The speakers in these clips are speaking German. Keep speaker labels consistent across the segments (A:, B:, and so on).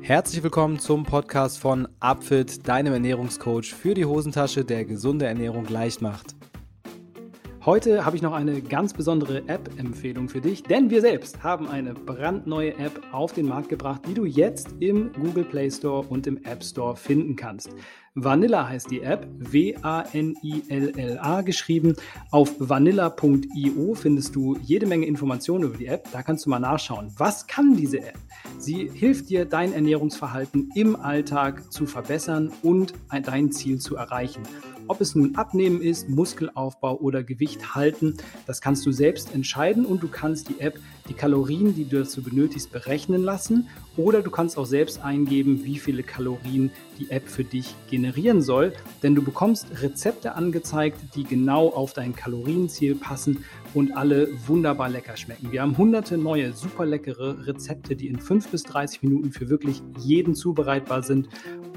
A: Herzlich willkommen zum Podcast von Upfit, deinem Ernährungscoach für die Hosentasche, der gesunde Ernährung leicht macht. Heute habe ich noch eine ganz besondere App-Empfehlung für dich, denn wir selbst haben eine brandneue App auf den Markt gebracht, die du jetzt im Google Play Store und im App Store finden kannst. Vanilla heißt die App, W-A-N-I-L-L-A geschrieben. Auf vanilla.io findest du jede Menge Informationen über die App. Da kannst du mal nachschauen. Was kann diese App? Sie hilft dir, dein Ernährungsverhalten im Alltag zu verbessern und dein Ziel zu erreichen. Ob es nun Abnehmen ist, Muskelaufbau oder Gewicht halten, das kannst du selbst entscheiden und du kannst die App die Kalorien, die du dazu benötigst, berechnen lassen. Oder du kannst auch selbst eingeben, wie viele Kalorien die App für dich generieren soll, denn du bekommst Rezepte angezeigt, die genau auf dein Kalorienziel passen und alle wunderbar lecker schmecken. Wir haben hunderte neue, super leckere Rezepte, die in 5 bis 30 Minuten für wirklich jeden zubereitbar sind.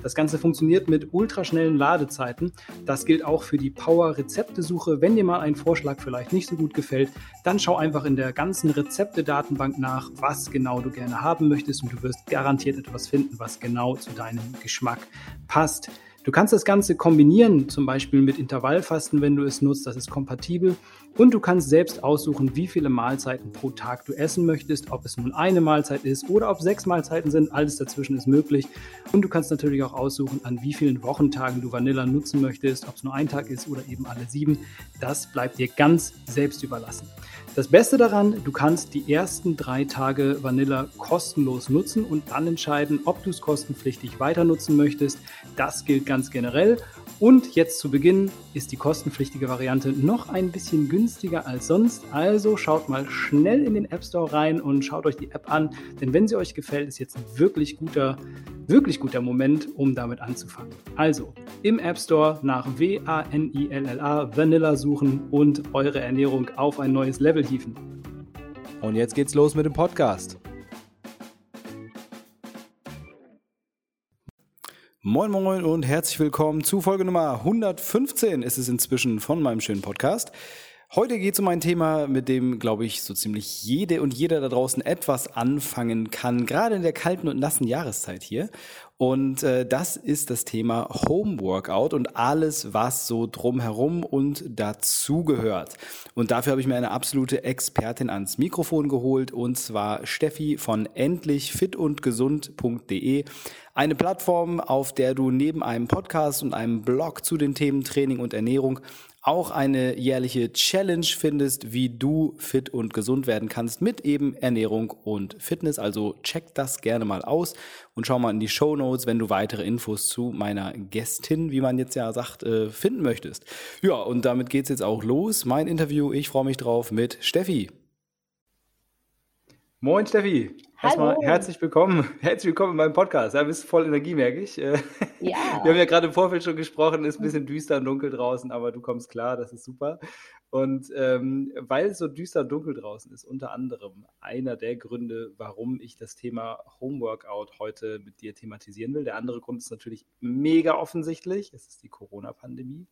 A: Das Ganze funktioniert mit ultraschnellen Ladezeiten. Das gilt auch für die Power-Rezeptesuche. Wenn dir mal ein Vorschlag vielleicht nicht so gut gefällt, dann schau einfach in der ganzen Rezepte-Datenbank nach, was genau du gerne haben möchtest und du wirst garantiert etwas finden, was genau zu deinem Geschmack passt. Du kannst das Ganze kombinieren, zum Beispiel mit Intervallfasten, wenn du es nutzt, das ist kompatibel. Und du kannst selbst aussuchen, wie viele Mahlzeiten pro Tag du essen möchtest, ob es nun eine Mahlzeit ist oder ob sechs Mahlzeiten sind, alles dazwischen ist möglich. Und du kannst natürlich auch aussuchen, an wie vielen Wochentagen du Vanilla nutzen möchtest, ob es nur ein Tag ist oder eben alle sieben. Das bleibt dir ganz selbst überlassen. Das Beste daran, du kannst die ersten drei Tage Vanilla kostenlos nutzen und dann entscheiden, ob du es kostenpflichtig weiter nutzen möchtest. Das gilt ganz generell. Und jetzt zu Beginn ist die kostenpflichtige Variante noch ein bisschen günstiger als sonst. Also schaut mal schnell in den App Store rein und schaut euch die App an. Denn wenn sie euch gefällt, ist jetzt ein wirklich guter, wirklich guter Moment, um damit anzufangen. Also im App Store nach W-A-N-I-L-L-A Vanilla suchen und eure Ernährung auf ein neues Level hieven.
B: Und jetzt geht's los mit dem Podcast.
A: Moin Moin und herzlich willkommen zu Folge Nummer 115 ist es inzwischen von meinem schönen Podcast. Heute geht es um ein Thema, mit dem, glaube ich, so ziemlich jede und jeder da draußen etwas anfangen kann, gerade in der kalten und nassen Jahreszeit hier. Und äh, das ist das Thema Home Workout und alles, was so drumherum und dazugehört. Und dafür habe ich mir eine absolute Expertin ans Mikrofon geholt, und zwar Steffi von endlichfitundgesund.de. Eine Plattform, auf der du neben einem Podcast und einem Blog zu den Themen Training und Ernährung auch eine jährliche Challenge findest, wie du fit und gesund werden kannst mit eben Ernährung und Fitness. Also check das gerne mal aus und schau mal in die Show Notes, wenn du weitere Infos zu meiner Gästin, wie man jetzt ja sagt, äh, finden möchtest. Ja, und damit geht's jetzt auch los. Mein Interview, ich freue mich drauf mit Steffi. Moin Steffi. Erstmal herzlich willkommen. Herzlich willkommen in meinem Podcast. Du bist voll Energie, merke ich. Ja. Wir haben ja gerade im Vorfeld schon gesprochen, ist ein bisschen düster und dunkel draußen, aber du kommst klar, das ist super. Und ähm, weil es so düster und dunkel draußen ist, unter anderem einer der Gründe, warum ich das Thema Homeworkout heute mit dir thematisieren will. Der andere Grund ist natürlich mega offensichtlich. Es ist die Corona-Pandemie.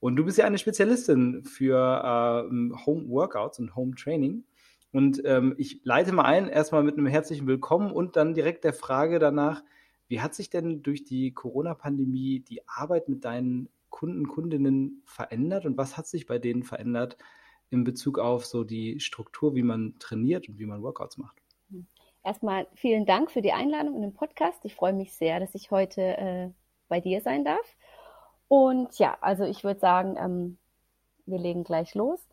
A: Und du bist ja eine Spezialistin für äh, Home-Workouts und Home-Training. Und ähm, ich leite mal ein, erstmal mit einem herzlichen Willkommen und dann direkt der Frage danach, wie hat sich denn durch die Corona-Pandemie die Arbeit mit deinen Kunden, Kundinnen verändert und was hat sich bei denen verändert in Bezug auf so die Struktur, wie man trainiert und wie man Workouts macht?
C: Erstmal vielen Dank für die Einladung in den Podcast. Ich freue mich sehr, dass ich heute äh, bei dir sein darf. Und ja, also ich würde sagen, ähm, wir legen gleich los.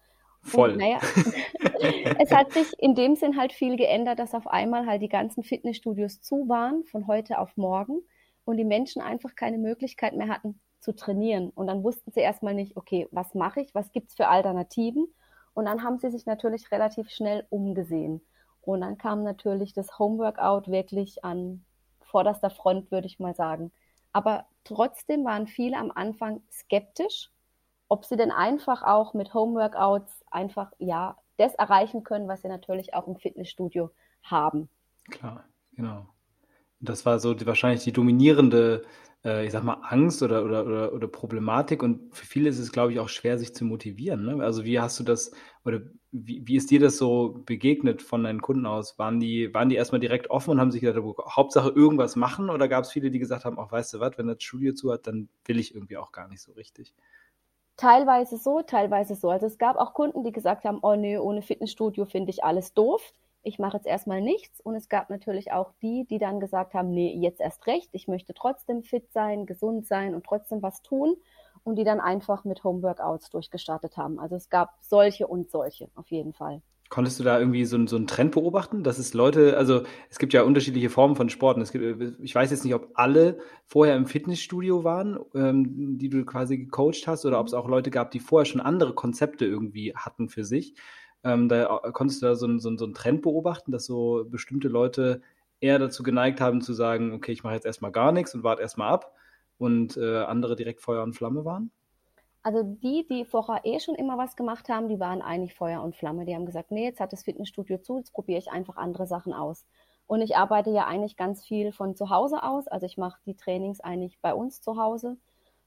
A: Voll. Naja,
C: es hat sich in dem Sinn halt viel geändert, dass auf einmal halt die ganzen Fitnessstudios zu waren von heute auf morgen und die Menschen einfach keine Möglichkeit mehr hatten zu trainieren. Und dann wussten sie erstmal nicht, okay, was mache ich, was gibt es für Alternativen? Und dann haben sie sich natürlich relativ schnell umgesehen. Und dann kam natürlich das Homeworkout wirklich an vorderster Front, würde ich mal sagen. Aber trotzdem waren viele am Anfang skeptisch, ob sie denn einfach auch mit Homeworkouts einfach, ja, das erreichen können, was sie natürlich auch im Fitnessstudio haben.
A: Klar, genau. Das war so die, wahrscheinlich die dominierende äh, ich sag mal, Angst oder, oder, oder, oder Problematik. Und für viele ist es, glaube ich, auch schwer, sich zu motivieren. Ne? Also wie hast du das, oder wie, wie ist dir das so begegnet von deinen Kunden aus? Waren die, waren die erstmal direkt offen und haben sich gedacht, Hauptsache irgendwas machen? Oder gab es viele, die gesagt haben, auch weißt du was, wenn das Studio zu hat, dann will ich irgendwie auch gar nicht so richtig?
C: Teilweise so, teilweise so. Also es gab auch Kunden, die gesagt haben, oh nee, ohne Fitnessstudio finde ich alles doof ich mache jetzt erstmal nichts. Und es gab natürlich auch die, die dann gesagt haben, nee, jetzt erst recht, ich möchte trotzdem fit sein, gesund sein und trotzdem was tun. Und die dann einfach mit Homeworkouts durchgestartet haben. Also es gab solche und solche, auf jeden Fall.
A: Konntest du da irgendwie so, so einen Trend beobachten, dass es Leute, also es gibt ja unterschiedliche Formen von Sporten. Es gibt, ich weiß jetzt nicht, ob alle vorher im Fitnessstudio waren, ähm, die du quasi gecoacht hast, oder ob es auch Leute gab, die vorher schon andere Konzepte irgendwie hatten für sich. Ähm, da äh, konntest du da so, so, so einen Trend beobachten, dass so bestimmte Leute eher dazu geneigt haben zu sagen, okay, ich mache jetzt erstmal gar nichts und warte erstmal ab und äh, andere direkt Feuer und Flamme waren?
C: Also die, die vorher eh schon immer was gemacht haben, die waren eigentlich Feuer und Flamme. Die haben gesagt, nee, jetzt hat das Fitnessstudio zu, jetzt probiere ich einfach andere Sachen aus. Und ich arbeite ja eigentlich ganz viel von zu Hause aus. Also ich mache die Trainings eigentlich bei uns zu Hause.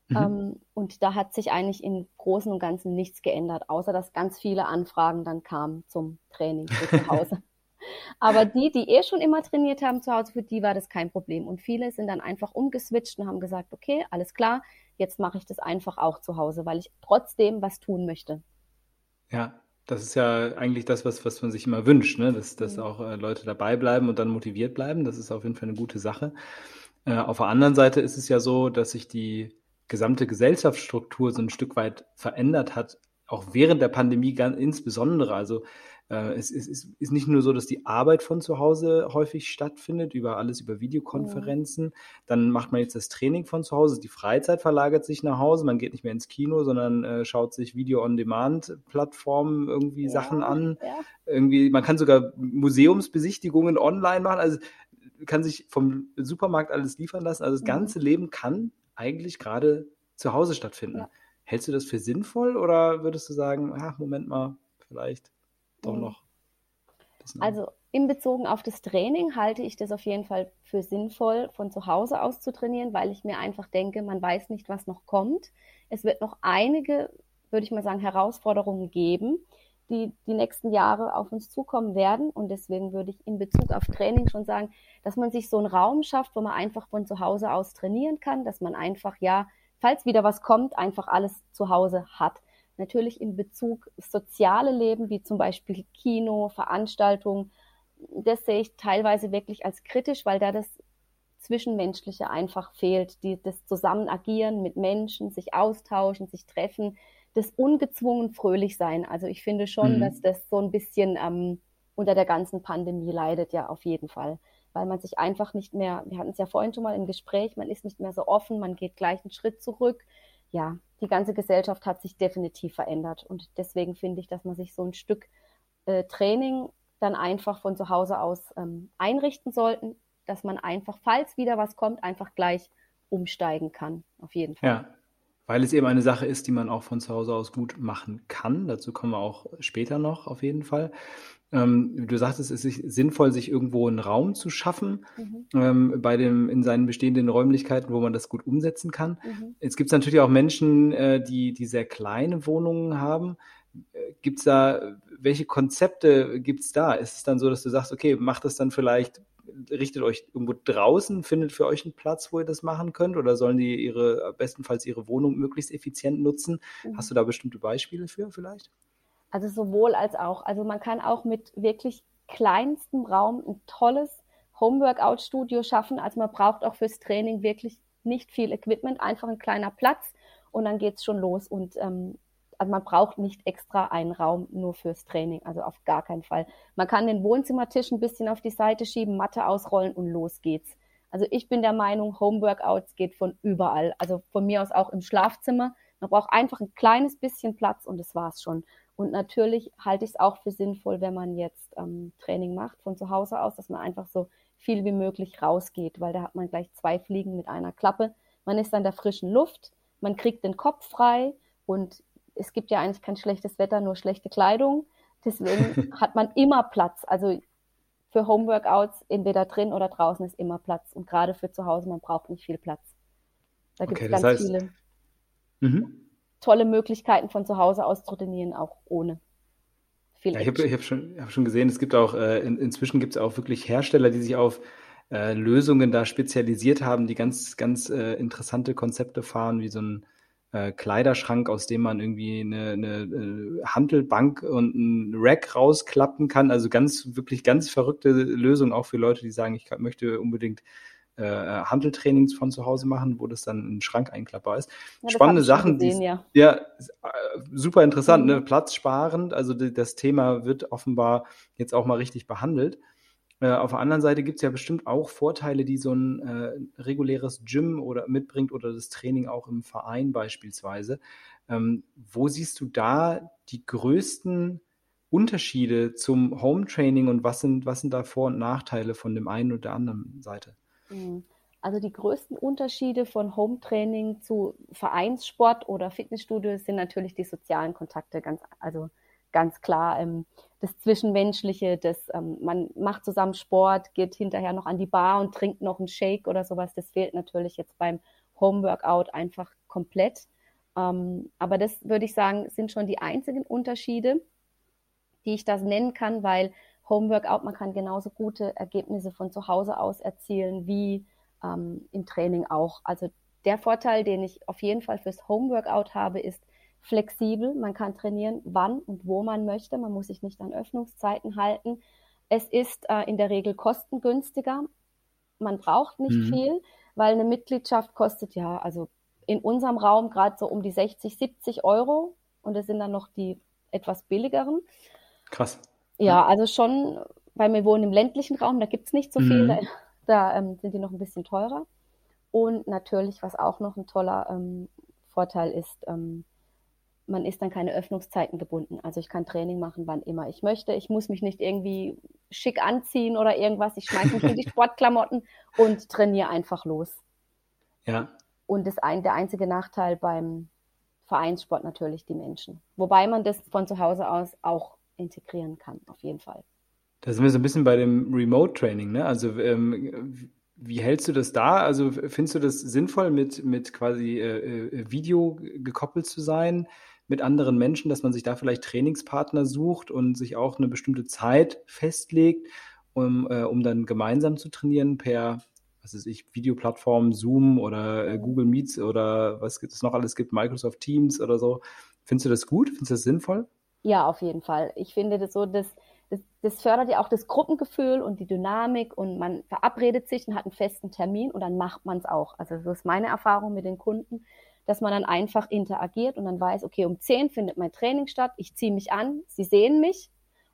C: Mhm. Ähm, und da hat sich eigentlich im Großen und Ganzen nichts geändert, außer dass ganz viele Anfragen dann kamen zum Training zu Hause. Aber die, die eh schon immer trainiert haben zu Hause, für die war das kein Problem. Und viele sind dann einfach umgeswitcht und haben gesagt, okay, alles klar, jetzt mache ich das einfach auch zu Hause, weil ich trotzdem was tun möchte.
A: Ja, das ist ja eigentlich das, was, was man sich immer wünscht, ne? dass, dass mhm. auch äh, Leute dabei bleiben und dann motiviert bleiben. Das ist auf jeden Fall eine gute Sache. Äh, auf der anderen Seite ist es ja so, dass sich die gesamte Gesellschaftsstruktur so ein Stück weit verändert hat, auch während der Pandemie ganz insbesondere. Also es, es, es, ist nicht nur so, dass die Arbeit von zu Hause häufig stattfindet, über alles über Videokonferenzen. Ja. Dann macht man jetzt das Training von zu Hause. Die Freizeit verlagert sich nach Hause. Man geht nicht mehr ins Kino, sondern äh, schaut sich Video-on-Demand-Plattformen irgendwie ja, Sachen an. Ja. Irgendwie, man kann sogar Museumsbesichtigungen online machen. Also kann sich vom Supermarkt alles liefern lassen. Also das mhm. ganze Leben kann eigentlich gerade zu Hause stattfinden. Hältst du das für sinnvoll oder würdest du sagen, ach, Moment mal, vielleicht doch mhm. noch?
C: Also in Bezug auf das Training halte ich das auf jeden Fall für sinnvoll, von zu Hause aus zu trainieren, weil ich mir einfach denke, man weiß nicht, was noch kommt. Es wird noch einige, würde ich mal sagen, Herausforderungen geben, die die nächsten Jahre auf uns zukommen werden. Und deswegen würde ich in Bezug auf Training schon sagen, dass man sich so einen Raum schafft, wo man einfach von zu Hause aus trainieren kann, dass man einfach, ja, falls wieder was kommt, einfach alles zu Hause hat. Natürlich in Bezug soziale Leben, wie zum Beispiel Kino, Veranstaltungen, das sehe ich teilweise wirklich als kritisch, weil da das Zwischenmenschliche einfach fehlt, die, das Zusammenagieren mit Menschen, sich austauschen, sich treffen, das ungezwungen fröhlich sein. Also ich finde schon, mhm. dass das so ein bisschen ähm, unter der ganzen Pandemie leidet, ja, auf jeden Fall. Weil man sich einfach nicht mehr, wir hatten es ja vorhin schon mal im Gespräch, man ist nicht mehr so offen, man geht gleich einen Schritt zurück. Ja, die ganze Gesellschaft hat sich definitiv verändert. Und deswegen finde ich, dass man sich so ein Stück äh, Training dann einfach von zu Hause aus ähm, einrichten sollten, dass man einfach, falls wieder was kommt, einfach gleich umsteigen kann. Auf jeden Fall.
A: Ja, weil es eben eine Sache ist, die man auch von zu Hause aus gut machen kann. Dazu kommen wir auch später noch auf jeden Fall. Ähm, du sagtest, es ist sinnvoll, sich irgendwo einen Raum zu schaffen mhm. ähm, bei dem in seinen bestehenden Räumlichkeiten, wo man das gut umsetzen kann. Mhm. Jetzt gibt es natürlich auch Menschen, äh, die, die sehr kleine Wohnungen haben. Äh, gibt es da, welche Konzepte gibt es da? Ist es dann so, dass du sagst, okay, macht das dann vielleicht richtet euch irgendwo draußen, findet für euch einen Platz, wo ihr das machen könnt? Oder sollen die ihre, bestenfalls ihre Wohnung möglichst effizient nutzen? Mhm. Hast du da bestimmte Beispiele für vielleicht?
C: Also sowohl als auch. Also man kann auch mit wirklich kleinstem Raum ein tolles Homeworkout-Studio schaffen. Also man braucht auch fürs Training wirklich nicht viel Equipment, einfach ein kleiner Platz und dann geht es schon los. Und ähm, also man braucht nicht extra einen Raum nur fürs Training, also auf gar keinen Fall. Man kann den Wohnzimmertisch ein bisschen auf die Seite schieben, Matte ausrollen und los geht's. Also ich bin der Meinung, Homeworkouts geht von überall, also von mir aus auch im Schlafzimmer. Man braucht einfach ein kleines bisschen Platz und das war's schon. Und natürlich halte ich es auch für sinnvoll, wenn man jetzt ähm, Training macht von zu Hause aus, dass man einfach so viel wie möglich rausgeht, weil da hat man gleich zwei Fliegen mit einer Klappe. Man ist an der frischen Luft, man kriegt den Kopf frei und es gibt ja eigentlich kein schlechtes Wetter, nur schlechte Kleidung. Deswegen hat man immer Platz. Also für Homeworkouts entweder drin oder draußen ist immer Platz. Und gerade für zu Hause, man braucht nicht viel Platz. Da gibt es okay, ganz heißt, viele mhm. tolle Möglichkeiten von zu Hause aus zu trainieren, auch ohne
A: viel. Ja, ich habe hab schon, hab schon gesehen, es gibt auch, äh, in, inzwischen gibt es auch wirklich Hersteller, die sich auf äh, Lösungen da spezialisiert haben, die ganz, ganz äh, interessante Konzepte fahren, wie so ein äh, Kleiderschrank, aus dem man irgendwie eine, eine äh, Handelbank und ein Rack rausklappen kann. Also ganz, wirklich ganz verrückte Lösung auch für Leute, die sagen, ich möchte unbedingt äh, Handeltrainings von zu Hause machen, wo das dann in den Schrank einklappbar ist. Ja, Spannende Sachen, gesehen, die ja. ja. Äh, super interessant, ne? mhm. ne? platzsparend. Also die, das Thema wird offenbar jetzt auch mal richtig behandelt. Äh, auf der anderen Seite gibt es ja bestimmt auch Vorteile, die so ein äh, reguläres Gym oder mitbringt oder das Training auch im Verein beispielsweise. Ähm, wo siehst du da die größten Unterschiede zum Home Training und was sind, was sind da Vor- und Nachteile von dem einen oder der anderen Seite?
C: Mhm. Also die größten Unterschiede von Home Training zu Vereinssport oder Fitnessstudio sind natürlich die sozialen Kontakte, ganz, also ganz klar. Ähm, das Zwischenmenschliche, das, ähm, man macht zusammen Sport, geht hinterher noch an die Bar und trinkt noch einen Shake oder sowas. Das fehlt natürlich jetzt beim Homeworkout einfach komplett. Ähm, aber das würde ich sagen, sind schon die einzigen Unterschiede, die ich das nennen kann, weil Homeworkout, man kann genauso gute Ergebnisse von zu Hause aus erzielen wie ähm, im Training auch. Also der Vorteil, den ich auf jeden Fall fürs Homeworkout habe, ist, flexibel. Man kann trainieren, wann und wo man möchte. Man muss sich nicht an Öffnungszeiten halten. Es ist äh, in der Regel kostengünstiger. Man braucht nicht mhm. viel, weil eine Mitgliedschaft kostet ja, also in unserem Raum gerade so um die 60, 70 Euro. Und es sind dann noch die etwas billigeren.
A: Krass.
C: Ja, also schon, weil wir wohnen im ländlichen Raum, da gibt es nicht so viel, mhm. da, da ähm, sind die noch ein bisschen teurer. Und natürlich, was auch noch ein toller ähm, Vorteil ist, ähm, man ist dann keine Öffnungszeiten gebunden. Also ich kann Training machen, wann immer ich möchte. Ich muss mich nicht irgendwie schick anziehen oder irgendwas. Ich schmeiße mich in die Sportklamotten und trainiere einfach los.
A: Ja.
C: Und das ein, der einzige Nachteil beim Vereinssport natürlich die Menschen. Wobei man das von zu Hause aus auch integrieren kann, auf jeden Fall.
A: Da sind wir so ein bisschen bei dem Remote-Training, ne? Also ähm, wie hältst du das da? Also findest du das sinnvoll, mit, mit quasi äh, äh Video gekoppelt zu sein? Mit anderen Menschen, dass man sich da vielleicht Trainingspartner sucht und sich auch eine bestimmte Zeit festlegt, um, äh, um dann gemeinsam zu trainieren per, was weiß ich, Videoplattformen, Zoom oder äh, Google Meets oder was es noch alles gibt, Microsoft Teams oder so. Findest du das gut? Findest du das sinnvoll?
C: Ja, auf jeden Fall. Ich finde das so, dass das, das fördert ja auch das Gruppengefühl und die Dynamik und man verabredet sich und hat einen festen Termin und dann macht man es auch. Also so ist meine Erfahrung mit den Kunden dass man dann einfach interagiert und dann weiß, okay, um 10 findet mein Training statt, ich ziehe mich an, sie sehen mich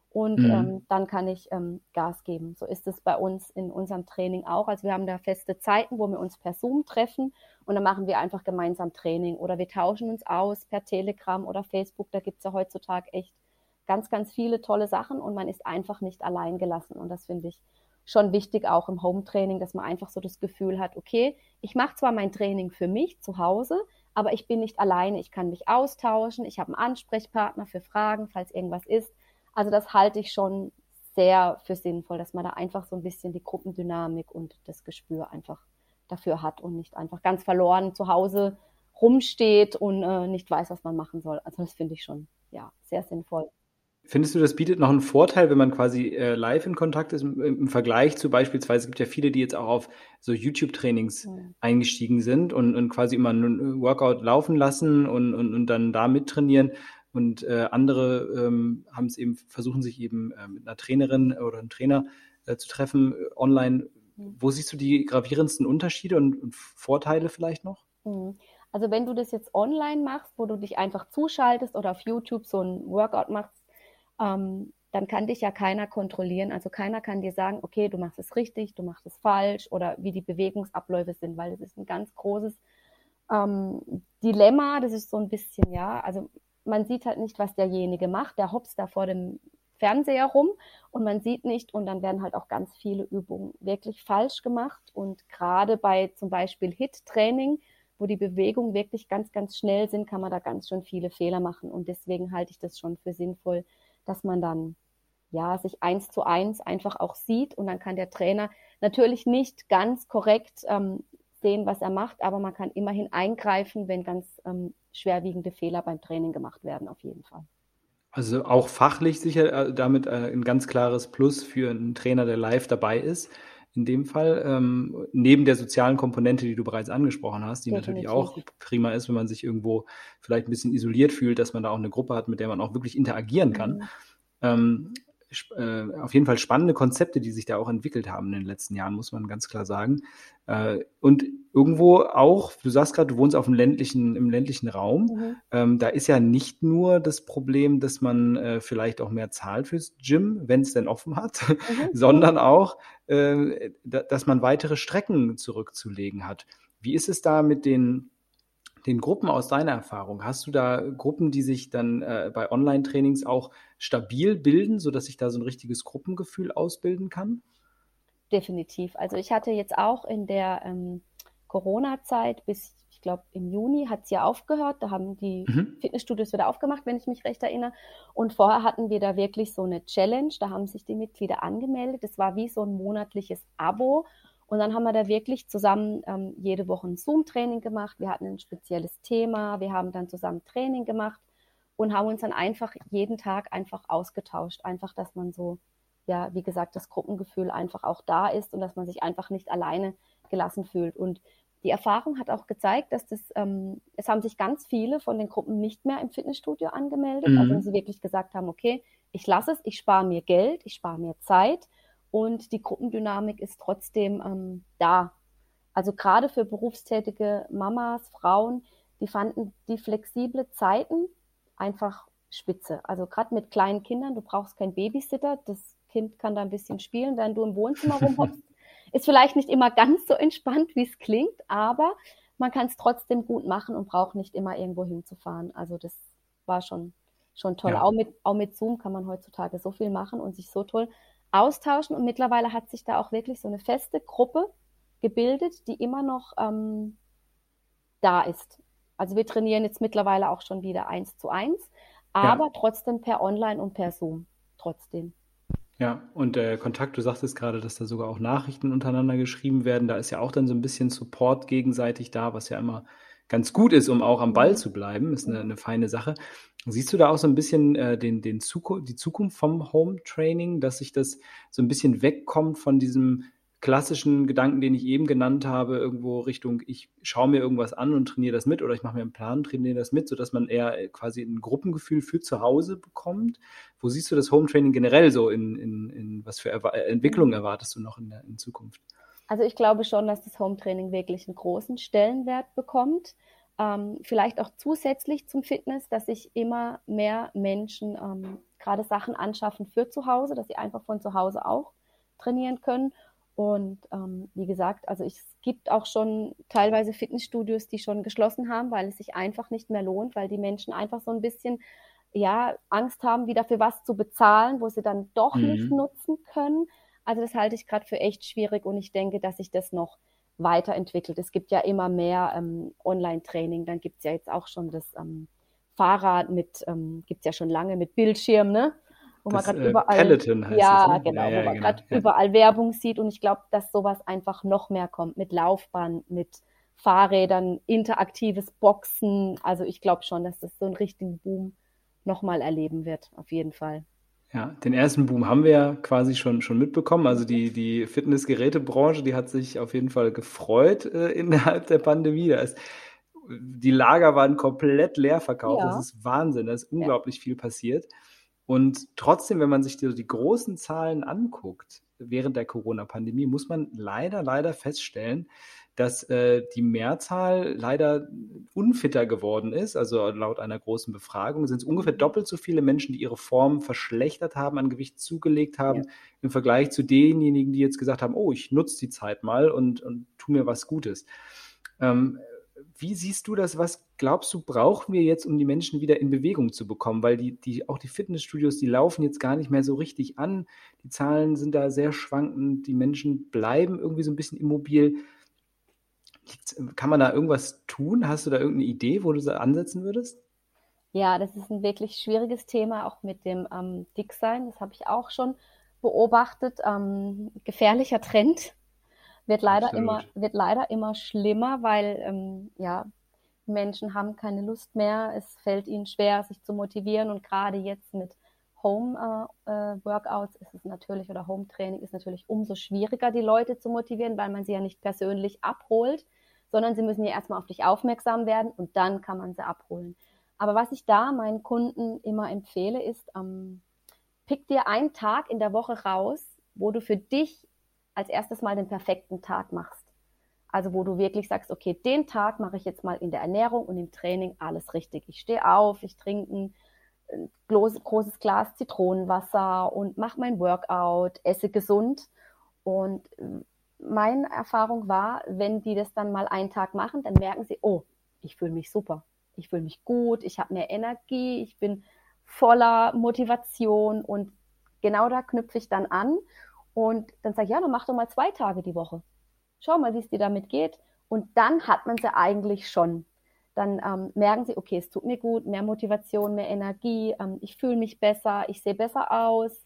C: und mhm. ähm, dann kann ich ähm, Gas geben. So ist es bei uns in unserem Training auch. Also wir haben da feste Zeiten, wo wir uns per Zoom treffen und dann machen wir einfach gemeinsam Training oder wir tauschen uns aus per Telegram oder Facebook. Da gibt es ja heutzutage echt ganz, ganz viele tolle Sachen und man ist einfach nicht allein gelassen und das finde ich schon wichtig, auch im Home-Training, dass man einfach so das Gefühl hat, okay, ich mache zwar mein Training für mich zu Hause, aber ich bin nicht alleine. Ich kann mich austauschen. Ich habe einen Ansprechpartner für Fragen, falls irgendwas ist. Also das halte ich schon sehr für sinnvoll, dass man da einfach so ein bisschen die Gruppendynamik und das Gespür einfach dafür hat und nicht einfach ganz verloren zu Hause rumsteht und äh, nicht weiß, was man machen soll. Also das finde ich schon ja sehr sinnvoll.
A: Findest du, das bietet noch einen Vorteil, wenn man quasi äh, live in Kontakt ist, im, im, Vergleich zu beispielsweise, es gibt ja viele, die jetzt auch auf so YouTube-Trainings mhm. eingestiegen sind und, und quasi immer einen Workout laufen lassen und, und, und dann da mittrainieren. Und äh, andere ähm, haben es eben, versuchen sich eben äh, mit einer Trainerin oder einem Trainer äh, zu treffen, äh, online. Mhm. Wo siehst du die gravierendsten Unterschiede und, und Vorteile vielleicht noch?
C: Mhm. Also wenn du das jetzt online machst, wo du dich einfach zuschaltest oder auf YouTube so ein Workout machst, ähm, dann kann dich ja keiner kontrollieren. Also keiner kann dir sagen, okay, du machst es richtig, du machst es falsch oder wie die Bewegungsabläufe sind, weil das ist ein ganz großes ähm, Dilemma. Das ist so ein bisschen, ja, also man sieht halt nicht, was derjenige macht. Der hopst da vor dem Fernseher rum und man sieht nicht und dann werden halt auch ganz viele Übungen wirklich falsch gemacht und gerade bei zum Beispiel HIT-Training, wo die Bewegungen wirklich ganz, ganz schnell sind, kann man da ganz schön viele Fehler machen und deswegen halte ich das schon für sinnvoll, dass man dann ja, sich eins zu eins einfach auch sieht und dann kann der Trainer natürlich nicht ganz korrekt ähm, sehen, was er macht, aber man kann immerhin eingreifen, wenn ganz ähm, schwerwiegende Fehler beim Training gemacht werden, auf jeden Fall.
A: Also auch fachlich sicher äh, damit äh, ein ganz klares Plus für einen Trainer, der live dabei ist. In dem Fall, ähm, neben der sozialen Komponente, die du bereits angesprochen hast, die Definitiv. natürlich auch prima ist, wenn man sich irgendwo vielleicht ein bisschen isoliert fühlt, dass man da auch eine Gruppe hat, mit der man auch wirklich interagieren kann. Mhm. Ähm, äh, auf jeden Fall spannende Konzepte, die sich da auch entwickelt haben in den letzten Jahren, muss man ganz klar sagen. Äh, und irgendwo auch, du sagst gerade, du wohnst auf dem ländlichen, im ländlichen Raum. Mhm. Ähm, da ist ja nicht nur das Problem, dass man äh, vielleicht auch mehr zahlt fürs Gym, wenn es denn offen hat, mhm. sondern auch, äh, dass man weitere Strecken zurückzulegen hat. Wie ist es da mit den den Gruppen aus deiner Erfahrung, hast du da Gruppen, die sich dann äh, bei Online-Trainings auch stabil bilden, sodass sich da so ein richtiges Gruppengefühl ausbilden kann?
C: Definitiv. Also ich hatte jetzt auch in der ähm, Corona-Zeit bis, ich glaube, im Juni hat es ja aufgehört. Da haben die mhm. Fitnessstudios wieder aufgemacht, wenn ich mich recht erinnere. Und vorher hatten wir da wirklich so eine Challenge. Da haben sich die Mitglieder angemeldet. Das war wie so ein monatliches Abo. Und dann haben wir da wirklich zusammen ähm, jede Woche ein Zoom-Training gemacht. Wir hatten ein spezielles Thema. Wir haben dann zusammen Training gemacht und haben uns dann einfach jeden Tag einfach ausgetauscht. Einfach, dass man so, ja, wie gesagt, das Gruppengefühl einfach auch da ist und dass man sich einfach nicht alleine gelassen fühlt. Und die Erfahrung hat auch gezeigt, dass das, ähm, es haben sich ganz viele von den Gruppen nicht mehr im Fitnessstudio angemeldet. Mhm. Also, sie wirklich gesagt haben, okay, ich lasse es, ich spare mir Geld, ich spare mir Zeit und die Gruppendynamik ist trotzdem ähm, da. Also gerade für berufstätige Mamas, Frauen, die fanden die flexible Zeiten einfach spitze. Also gerade mit kleinen Kindern, du brauchst keinen Babysitter, das Kind kann da ein bisschen spielen, während du im Wohnzimmer rumhockst. Ist vielleicht nicht immer ganz so entspannt, wie es klingt, aber man kann es trotzdem gut machen und braucht nicht immer irgendwo hinzufahren. Also das war schon, schon toll. Ja. Auch, mit, auch mit Zoom kann man heutzutage so viel machen und sich so toll austauschen. Und mittlerweile hat sich da auch wirklich so eine feste Gruppe gebildet, die immer noch ähm, da ist. Also wir trainieren jetzt mittlerweile auch schon wieder eins zu eins, aber ja. trotzdem per Online und per Zoom. Trotzdem.
A: Ja, und der Kontakt, du sagtest gerade, dass da sogar auch Nachrichten untereinander geschrieben werden. Da ist ja auch dann so ein bisschen Support gegenseitig da, was ja immer ganz gut ist, um auch am Ball zu bleiben. Ist eine, eine feine Sache. Siehst du da auch so ein bisschen äh, den, den Zukunft, die Zukunft vom Home Training, dass sich das so ein bisschen wegkommt von diesem klassischen Gedanken, den ich eben genannt habe, irgendwo Richtung, ich schaue mir irgendwas an und trainiere das mit oder ich mache mir einen Plan, trainiere das mit, sodass man eher äh, quasi ein Gruppengefühl für zu Hause bekommt. Wo siehst du das Home Training generell so in, in, in was für Erwa Entwicklungen erwartest du noch in, der, in Zukunft?
C: Also ich glaube schon, dass das Home Training wirklich einen großen Stellenwert bekommt. Ähm, vielleicht auch zusätzlich zum Fitness, dass sich immer mehr Menschen ähm, gerade Sachen anschaffen für zu Hause, dass sie einfach von zu Hause auch trainieren können. Und ähm, wie gesagt, also es gibt auch schon teilweise Fitnessstudios, die schon geschlossen haben, weil es sich einfach nicht mehr lohnt, weil die Menschen einfach so ein bisschen ja Angst haben, wieder für was zu bezahlen, wo sie dann doch mhm. nicht nutzen können. Also das halte ich gerade für echt schwierig und ich denke, dass sich das noch weiterentwickelt. Es gibt ja immer mehr ähm, Online-Training, dann gibt es ja jetzt auch schon das ähm, Fahrrad mit, ähm, gibt es ja schon lange mit Bildschirm, ne? Wo das, man gerade äh, überall, Peloton heißt ja, es, ne? genau, ja, ja, wo man gerade ja. überall Werbung sieht und ich glaube, dass sowas einfach noch mehr kommt mit Laufbahn, mit Fahrrädern, interaktives Boxen. Also ich glaube schon, dass das so einen richtigen Boom nochmal erleben wird, auf jeden Fall.
A: Ja, den ersten Boom haben wir ja quasi schon, schon mitbekommen. Also die, die Fitnessgerätebranche, die hat sich auf jeden Fall gefreut äh, innerhalb der Pandemie. Da ist, die Lager waren komplett leer verkauft. Ja. Das ist Wahnsinn. Da ist unglaublich ja. viel passiert. Und trotzdem, wenn man sich die, die großen Zahlen anguckt während der Corona-Pandemie, muss man leider, leider feststellen, dass äh, die Mehrzahl leider unfitter geworden ist. Also laut einer großen Befragung sind es ungefähr doppelt so viele Menschen, die ihre Form verschlechtert haben, an Gewicht zugelegt haben, ja. im Vergleich zu denjenigen, die jetzt gesagt haben, oh, ich nutze die Zeit mal und, und tu mir was Gutes. Ähm, wie siehst du das? Was glaubst du, brauchen wir jetzt, um die Menschen wieder in Bewegung zu bekommen? Weil die, die, auch die Fitnessstudios, die laufen jetzt gar nicht mehr so richtig an. Die Zahlen sind da sehr schwankend. Die Menschen bleiben irgendwie so ein bisschen immobil. Kann man da irgendwas tun? Hast du da irgendeine Idee, wo du ansetzen würdest?
C: Ja, das ist ein wirklich schwieriges Thema, auch mit dem ähm, Dicksein. Das habe ich auch schon beobachtet. Ähm, gefährlicher Trend wird leider Absolut. immer wird leider immer schlimmer, weil ähm, ja Menschen haben keine Lust mehr. Es fällt ihnen schwer, sich zu motivieren und gerade jetzt mit Home äh, äh, Workouts ist es natürlich oder Home Training ist natürlich umso schwieriger, die Leute zu motivieren, weil man sie ja nicht persönlich abholt, sondern sie müssen ja erstmal auf dich aufmerksam werden und dann kann man sie abholen. Aber was ich da meinen Kunden immer empfehle, ist, ähm, pick dir einen Tag in der Woche raus, wo du für dich als erstes mal den perfekten Tag machst. Also wo du wirklich sagst, okay, den Tag mache ich jetzt mal in der Ernährung und im Training alles richtig. Ich stehe auf, ich trinke ein äh, großes Glas Zitronenwasser und mache mein Workout, esse gesund. Und äh, meine Erfahrung war, wenn die das dann mal einen Tag machen, dann merken sie, oh, ich fühle mich super ich fühle mich gut, ich habe mehr Energie, ich bin voller Motivation und genau da knüpfe ich dann an und dann sage ich, ja, dann mach doch mal zwei Tage die Woche. Schau mal, wie es dir damit geht. Und dann hat man sie eigentlich schon. Dann ähm, merken sie, okay, es tut mir gut, mehr Motivation, mehr Energie, ähm, ich fühle mich besser, ich sehe besser aus.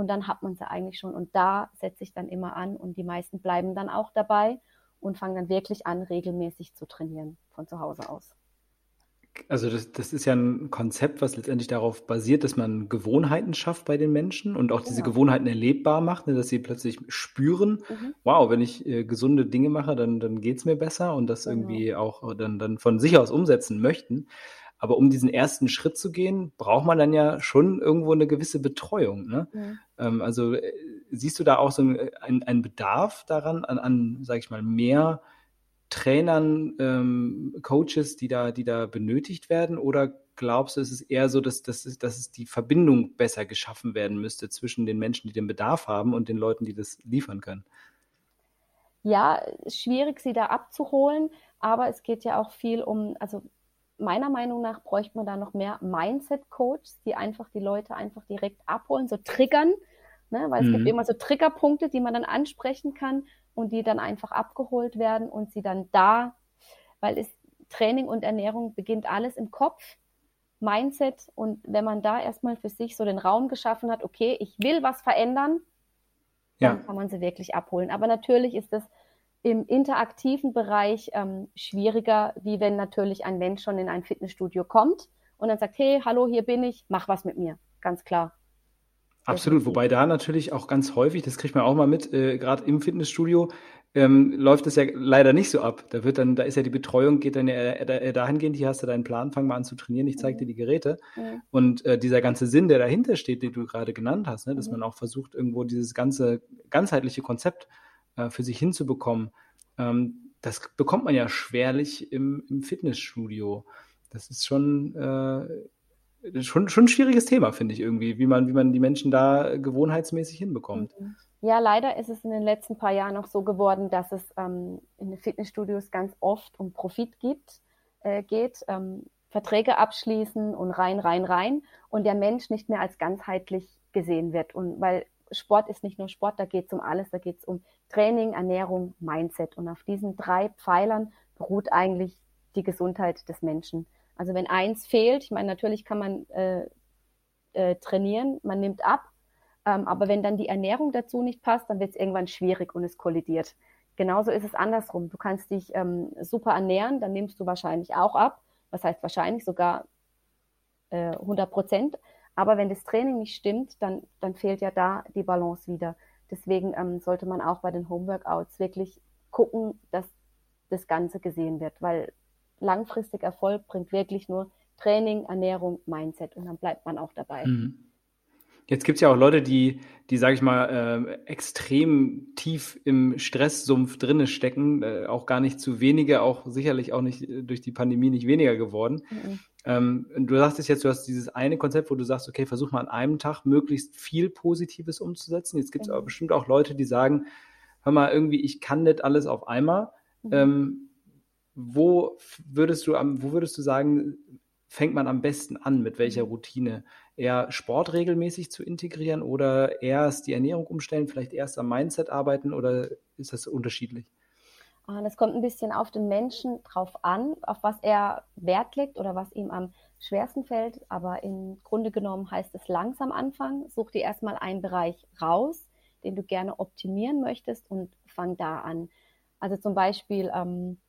C: Und dann hat man sie eigentlich schon. Und da setze ich dann immer an und die meisten bleiben dann auch dabei und fangen dann wirklich an, regelmäßig zu trainieren von zu Hause aus.
A: Also das, das ist ja ein Konzept, was letztendlich darauf basiert, dass man Gewohnheiten schafft bei den Menschen und auch diese genau. Gewohnheiten erlebbar macht, ne, dass sie plötzlich spüren, mhm. wow, wenn ich äh, gesunde Dinge mache, dann, dann geht es mir besser und das genau. irgendwie auch dann, dann von sich aus umsetzen möchten. Aber um diesen ersten Schritt zu gehen, braucht man dann ja schon irgendwo eine gewisse Betreuung. Ne? Mhm. Ähm, also äh, siehst du da auch so einen, einen Bedarf daran, an, an sage ich mal, mehr Trainern, ähm, Coaches, die da, die da benötigt werden? Oder glaubst du, ist es eher so, dass, dass, dass es die Verbindung besser geschaffen werden müsste zwischen den Menschen, die den Bedarf haben und den Leuten, die das liefern können?
C: Ja, schwierig, sie da abzuholen, aber es geht ja auch viel um, also meiner Meinung nach bräuchte man da noch mehr Mindset-Coaches, die einfach die Leute einfach direkt abholen, so triggern, ne? weil es mhm. gibt immer so Triggerpunkte, die man dann ansprechen kann und die dann einfach abgeholt werden und sie dann da, weil es Training und Ernährung beginnt alles im Kopf, Mindset und wenn man da erstmal für sich so den Raum geschaffen hat, okay, ich will was verändern, ja. dann kann man sie wirklich abholen. Aber natürlich ist es im interaktiven Bereich ähm, schwieriger, wie wenn natürlich ein Mensch schon in ein Fitnessstudio kommt und dann sagt, hey, hallo, hier bin ich, mach was mit mir. Ganz klar.
A: Absolut, wobei da natürlich auch ganz häufig, das kriegt man auch mal mit, äh, gerade im Fitnessstudio, ähm, läuft es ja leider nicht so ab. Da wird dann, da ist ja die Betreuung, geht dann ja dahingehend, hier hast du deinen Plan, fang mal an zu trainieren, ich zeige dir die Geräte. Mhm. Und äh, dieser ganze Sinn, der dahinter steht, den du gerade genannt hast, ne, dass mhm. man auch versucht, irgendwo dieses ganze ganzheitliche Konzept äh, für sich hinzubekommen, ähm, das bekommt man ja schwerlich im, im Fitnessstudio. Das ist schon äh, schon, schon ein schwieriges Thema, finde ich irgendwie, wie man, wie man die Menschen da gewohnheitsmäßig hinbekommt.
C: Mhm. Ja, leider ist es in den letzten paar Jahren auch so geworden, dass es ähm, in den Fitnessstudios ganz oft um Profit gibt, äh, geht, ähm, Verträge abschließen und rein, rein, rein und der Mensch nicht mehr als ganzheitlich gesehen wird. Und weil Sport ist nicht nur Sport, da geht es um alles, da geht es um Training, Ernährung, Mindset. Und auf diesen drei Pfeilern beruht eigentlich die Gesundheit des Menschen. Also wenn eins fehlt, ich meine, natürlich kann man äh, äh, trainieren, man nimmt ab, ähm, aber wenn dann die Ernährung dazu nicht passt, dann wird es irgendwann schwierig und es kollidiert. Genauso ist es andersrum. Du kannst dich ähm, super ernähren, dann nimmst du wahrscheinlich auch ab. Was heißt wahrscheinlich sogar äh, 100 Prozent. Aber wenn das Training nicht stimmt, dann, dann fehlt ja da die Balance wieder. Deswegen ähm, sollte man auch bei den Homeworkouts wirklich gucken, dass das Ganze gesehen wird, weil langfristig Erfolg bringt wirklich nur Training, Ernährung, Mindset und dann bleibt man auch dabei. Mhm.
A: Jetzt gibt es ja auch Leute, die, die sage ich mal, äh, extrem tief im Stresssumpf drinne stecken, äh, auch gar nicht zu wenige, auch sicherlich auch nicht äh, durch die Pandemie nicht weniger geworden. Mhm. Ähm, du sagtest jetzt, du hast dieses eine Konzept, wo du sagst, okay, versuch mal an einem Tag möglichst viel Positives umzusetzen. Jetzt gibt es mhm. aber bestimmt auch Leute, die sagen, hör mal, irgendwie, ich kann nicht alles auf einmal. Mhm. Ähm, wo würdest du am, wo würdest du sagen, fängt man am besten an? Mit welcher mhm. Routine? Eher Sport regelmäßig zu integrieren oder erst die Ernährung umstellen, vielleicht erst am Mindset arbeiten oder ist das unterschiedlich?
C: Ah, das kommt ein bisschen auf den Menschen drauf an, auf was er Wert legt oder was ihm am schwersten fällt. Aber im Grunde genommen heißt es langsam anfangen. Such dir erstmal einen Bereich raus, den du gerne optimieren möchtest und fang da an. Also zum Beispiel ähm,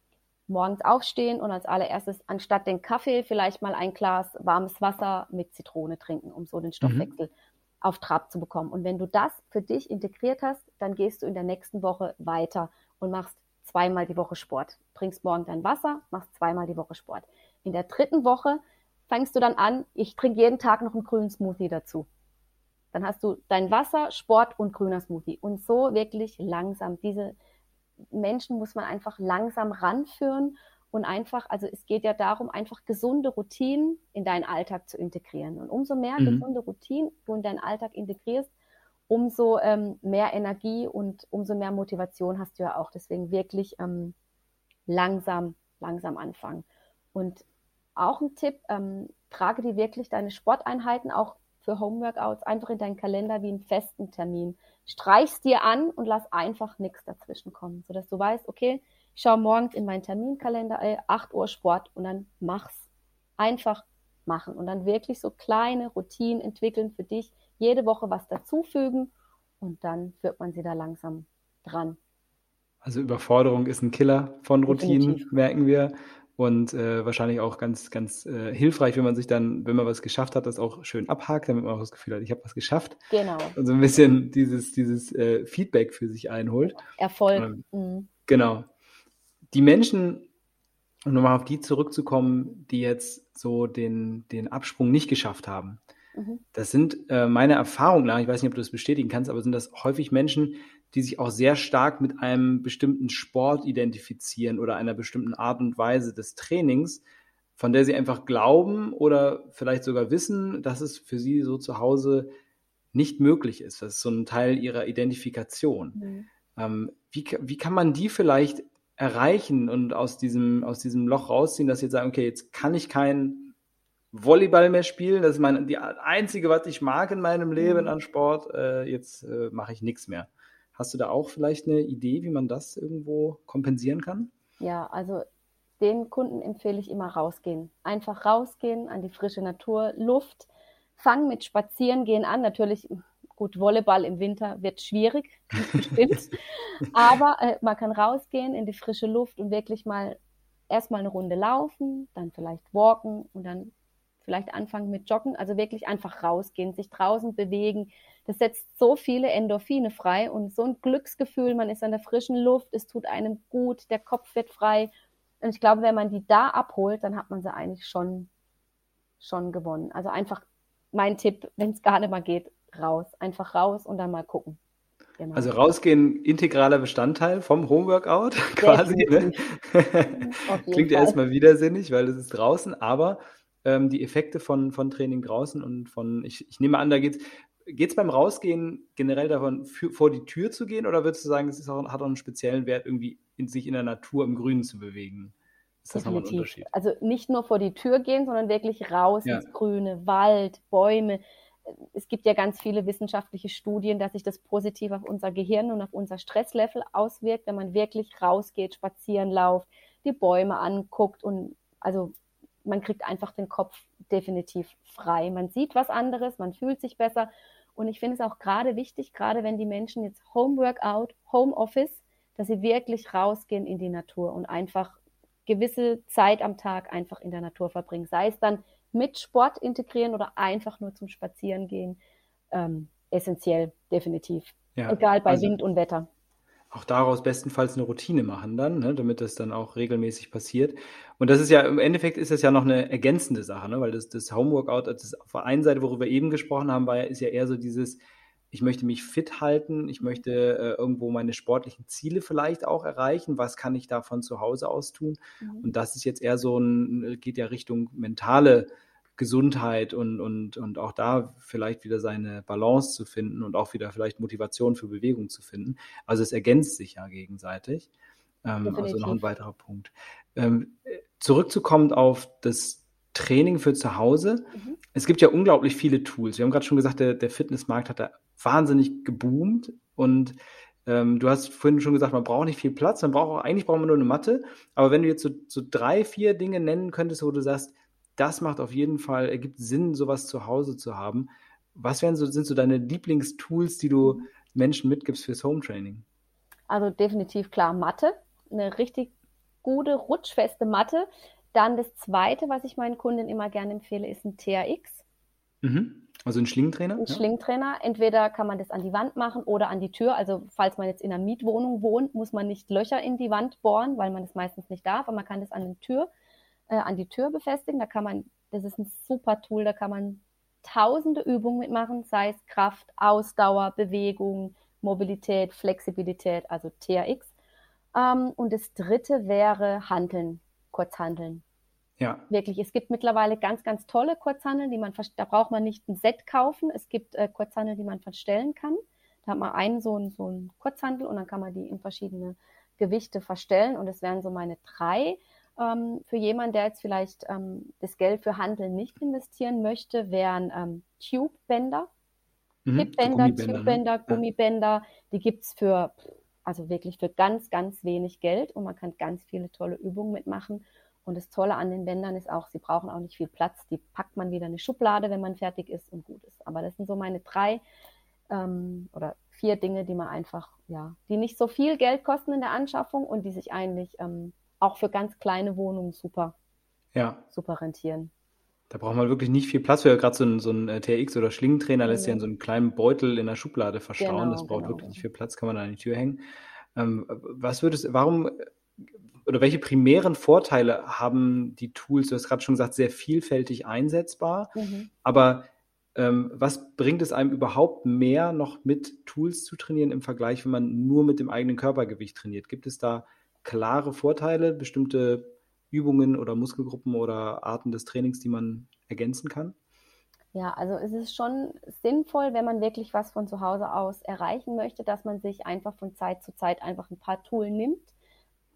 C: morgens aufstehen und als allererstes anstatt den Kaffee vielleicht mal ein Glas warmes Wasser mit Zitrone trinken, um so den. Stoffwechsel mhm. auf Trab zu bekommen. Und wenn du das für dich integriert hast, dann gehst du in der nächsten Woche weiter und machst zweimal die Woche Sport. Trinkst morgen dein Wasser, machst zweimal die Woche Sport. In der dritten Woche fängst du dann an, ich trinke jeden Tag noch einen grünen Smoothie dazu. Dann hast du dein Wasser, Sport und grüner Smoothie. Und so wirklich langsam diese Menschen muss man einfach langsam ranführen und einfach, also es geht ja darum, einfach gesunde Routinen in deinen Alltag zu integrieren. Und umso mehr mhm. gesunde Routinen du in deinen Alltag integrierst, umso ähm, mehr Energie und umso mehr Motivation hast du ja auch. Deswegen wirklich ähm, langsam, langsam anfangen. Und auch ein Tipp, ähm, trage dir wirklich deine Sporteinheiten auch für Homeworkouts einfach in deinen Kalender wie einen festen Termin. Streich's dir an und lass einfach nichts dazwischen kommen, sodass du weißt, okay, ich schaue morgens in meinen Terminkalender, ey, 8 Uhr Sport und dann mach's. Einfach machen und dann wirklich so kleine Routinen entwickeln für dich, jede Woche was dazufügen und dann führt man sie da langsam dran.
A: Also Überforderung ist ein Killer von Routinen, Definitiv. merken wir und äh, wahrscheinlich auch ganz, ganz äh, hilfreich, wenn man sich dann, wenn man was geschafft hat, das auch schön abhakt, damit man auch das Gefühl hat, ich habe was geschafft.
C: Genau.
A: Und so ein bisschen dieses, dieses äh, Feedback für sich einholt.
C: Erfolg. Ähm,
A: mhm. Genau. Die Menschen, um nochmal auf die zurückzukommen, die jetzt so den, den Absprung nicht geschafft haben. Mhm. Das sind äh, meiner Erfahrung nach, ich weiß nicht, ob du das bestätigen kannst, aber sind das häufig Menschen, die sich auch sehr stark mit einem bestimmten Sport identifizieren oder einer bestimmten Art und Weise des Trainings, von der sie einfach glauben oder vielleicht sogar wissen, dass es für sie so zu Hause nicht möglich ist. Das ist so ein Teil ihrer Identifikation. Mhm. Ähm, wie, wie kann man die vielleicht erreichen und aus diesem, aus diesem Loch rausziehen, dass sie jetzt sagen, okay, jetzt kann ich kein Volleyball mehr spielen, das ist mein, die einzige, was ich mag in meinem Leben mhm. an Sport, äh, jetzt äh, mache ich nichts mehr. Hast du da auch vielleicht eine Idee, wie man das irgendwo kompensieren kann?
C: Ja, also den Kunden empfehle ich immer rausgehen. Einfach rausgehen an die frische Natur, Luft. Fang mit Spazierengehen an. Natürlich, gut, Volleyball im Winter wird schwierig, bestimmt. Aber äh, man kann rausgehen in die frische Luft und wirklich mal erstmal eine Runde laufen, dann vielleicht walken und dann vielleicht anfangen mit Joggen. Also wirklich einfach rausgehen, sich draußen bewegen, das setzt so viele Endorphine frei und so ein Glücksgefühl, man ist an der frischen Luft, es tut einem gut, der Kopf wird frei. Und ich glaube, wenn man die da abholt, dann hat man sie eigentlich schon, schon gewonnen. Also einfach mein Tipp, wenn es gar nicht mal geht, raus. Einfach raus und dann mal gucken.
A: Genau. Also rausgehen, integraler Bestandteil vom Homeworkout quasi. Ne? Klingt ja erstmal widersinnig, weil es ist draußen, aber ähm, die Effekte von, von Training draußen und von, ich, ich nehme an, da geht es Geht es beim Rausgehen generell davon, für, vor die Tür zu gehen oder würdest du sagen, es auch, hat auch einen speziellen Wert, irgendwie in, sich in der Natur im Grünen zu bewegen?
C: Ist das nochmal ein Unterschied? Also nicht nur vor die Tür gehen, sondern wirklich raus ja. ins Grüne, Wald, Bäume. Es gibt ja ganz viele wissenschaftliche Studien, dass sich das positiv auf unser Gehirn und auf unser Stresslevel auswirkt, wenn man wirklich rausgeht, spazieren lauft, die Bäume anguckt und also man kriegt einfach den Kopf definitiv frei. Man sieht was anderes, man fühlt sich besser. Und ich finde es auch gerade wichtig, gerade wenn die Menschen jetzt Homeworkout, Homeoffice, dass sie wirklich rausgehen in die Natur und einfach gewisse Zeit am Tag einfach in der Natur verbringen. Sei es dann mit Sport integrieren oder einfach nur zum Spazieren gehen. Ähm, essentiell, definitiv. Ja, Egal bei also, Wind und Wetter
A: auch daraus bestenfalls eine Routine machen dann, ne, damit das dann auch regelmäßig passiert. Und das ist ja, im Endeffekt ist das ja noch eine ergänzende Sache, ne, weil das, das Homeworkout, das auf der einen Seite, worüber wir eben gesprochen haben, war ja, ist ja eher so dieses, ich möchte mich fit halten, ich möchte äh, irgendwo meine sportlichen Ziele vielleicht auch erreichen, was kann ich da von zu Hause aus tun? Mhm. Und das ist jetzt eher so ein, geht ja Richtung mentale Gesundheit und, und, und auch da vielleicht wieder seine Balance zu finden und auch wieder vielleicht Motivation für Bewegung zu finden. Also es ergänzt sich ja gegenseitig. Ähm, also noch ein weiterer Punkt. Ähm, zurückzukommen auf das Training für zu Hause. Mhm. Es gibt ja unglaublich viele Tools. Wir haben gerade schon gesagt, der, der Fitnessmarkt hat da wahnsinnig geboomt und ähm, du hast vorhin schon gesagt, man braucht nicht viel Platz, man braucht auch, eigentlich braucht man nur eine Matte. Aber wenn du jetzt so, so drei, vier Dinge nennen könntest, wo du sagst, das macht auf jeden Fall, ergibt Sinn, sowas zu Hause zu haben. Was wären so, sind so deine Lieblingstools, die du Menschen mitgibst fürs Home Training?
C: Also definitiv klar Matte, eine richtig gute, rutschfeste Matte. Dann das zweite, was ich meinen Kunden immer gerne empfehle, ist ein TRX.
A: Mhm. Also ein Schlingentrainer?
C: Ein ja. Schlingentrainer. Entweder kann man das an die Wand machen oder an die Tür. Also falls man jetzt in einer Mietwohnung wohnt, muss man nicht Löcher in die Wand bohren, weil man das meistens nicht darf. Aber man kann das an, die Tür, äh, an die Tür befestigen. Da kann man, das ist ein super Tool, da kann man tausende Übungen mitmachen, sei es Kraft, Ausdauer, Bewegung, Mobilität, Flexibilität, also TRX. Ähm, und das dritte wäre Handeln, Kurzhandeln. Ja. Wirklich, es gibt mittlerweile ganz, ganz tolle Kurzhandeln, die man, da braucht man nicht ein Set kaufen. Es gibt äh, Kurzhandeln, die man verstellen kann. Da hat man einen so, einen so einen Kurzhandel und dann kann man die in verschiedene Gewichte verstellen und es wären so meine drei. Ähm, für jemanden, der jetzt vielleicht ähm, das Geld für Handeln nicht investieren möchte, wären ähm, Tube-Bänder. Mhm, Hip-Bänder, Tube-Bänder, ne? Gummibänder. Die gibt es für, also wirklich für ganz, ganz wenig Geld und man kann ganz viele tolle Übungen mitmachen. Und das Tolle an den Bändern ist auch, sie brauchen auch nicht viel Platz. Die packt man wieder in eine Schublade, wenn man fertig ist und gut ist. Aber das sind so meine drei ähm, oder vier Dinge, die man einfach, ja, die nicht so viel Geld kosten in der Anschaffung und die sich eigentlich ähm, auch für ganz kleine Wohnungen super, ja. super rentieren.
A: Da braucht man wirklich nicht viel Platz für. Gerade so ein, so ein äh, TRX oder Schlingentrainer lässt ja in so einem kleinen Beutel in der Schublade verstauen. Genau, das braucht genau. wirklich nicht viel Platz, kann man an die Tür hängen. Ähm, was würdest, warum oder welche primären Vorteile haben die Tools? Du hast gerade schon gesagt, sehr vielfältig einsetzbar. Mhm. Aber ähm, was bringt es einem überhaupt mehr, noch mit Tools zu trainieren im Vergleich, wenn man nur mit dem eigenen Körpergewicht trainiert? Gibt es da klare Vorteile, bestimmte Übungen oder Muskelgruppen oder Arten des Trainings, die man ergänzen kann?
C: Ja, also es ist schon sinnvoll, wenn man wirklich was von zu Hause aus erreichen möchte, dass man sich einfach von Zeit zu Zeit einfach ein paar Tools nimmt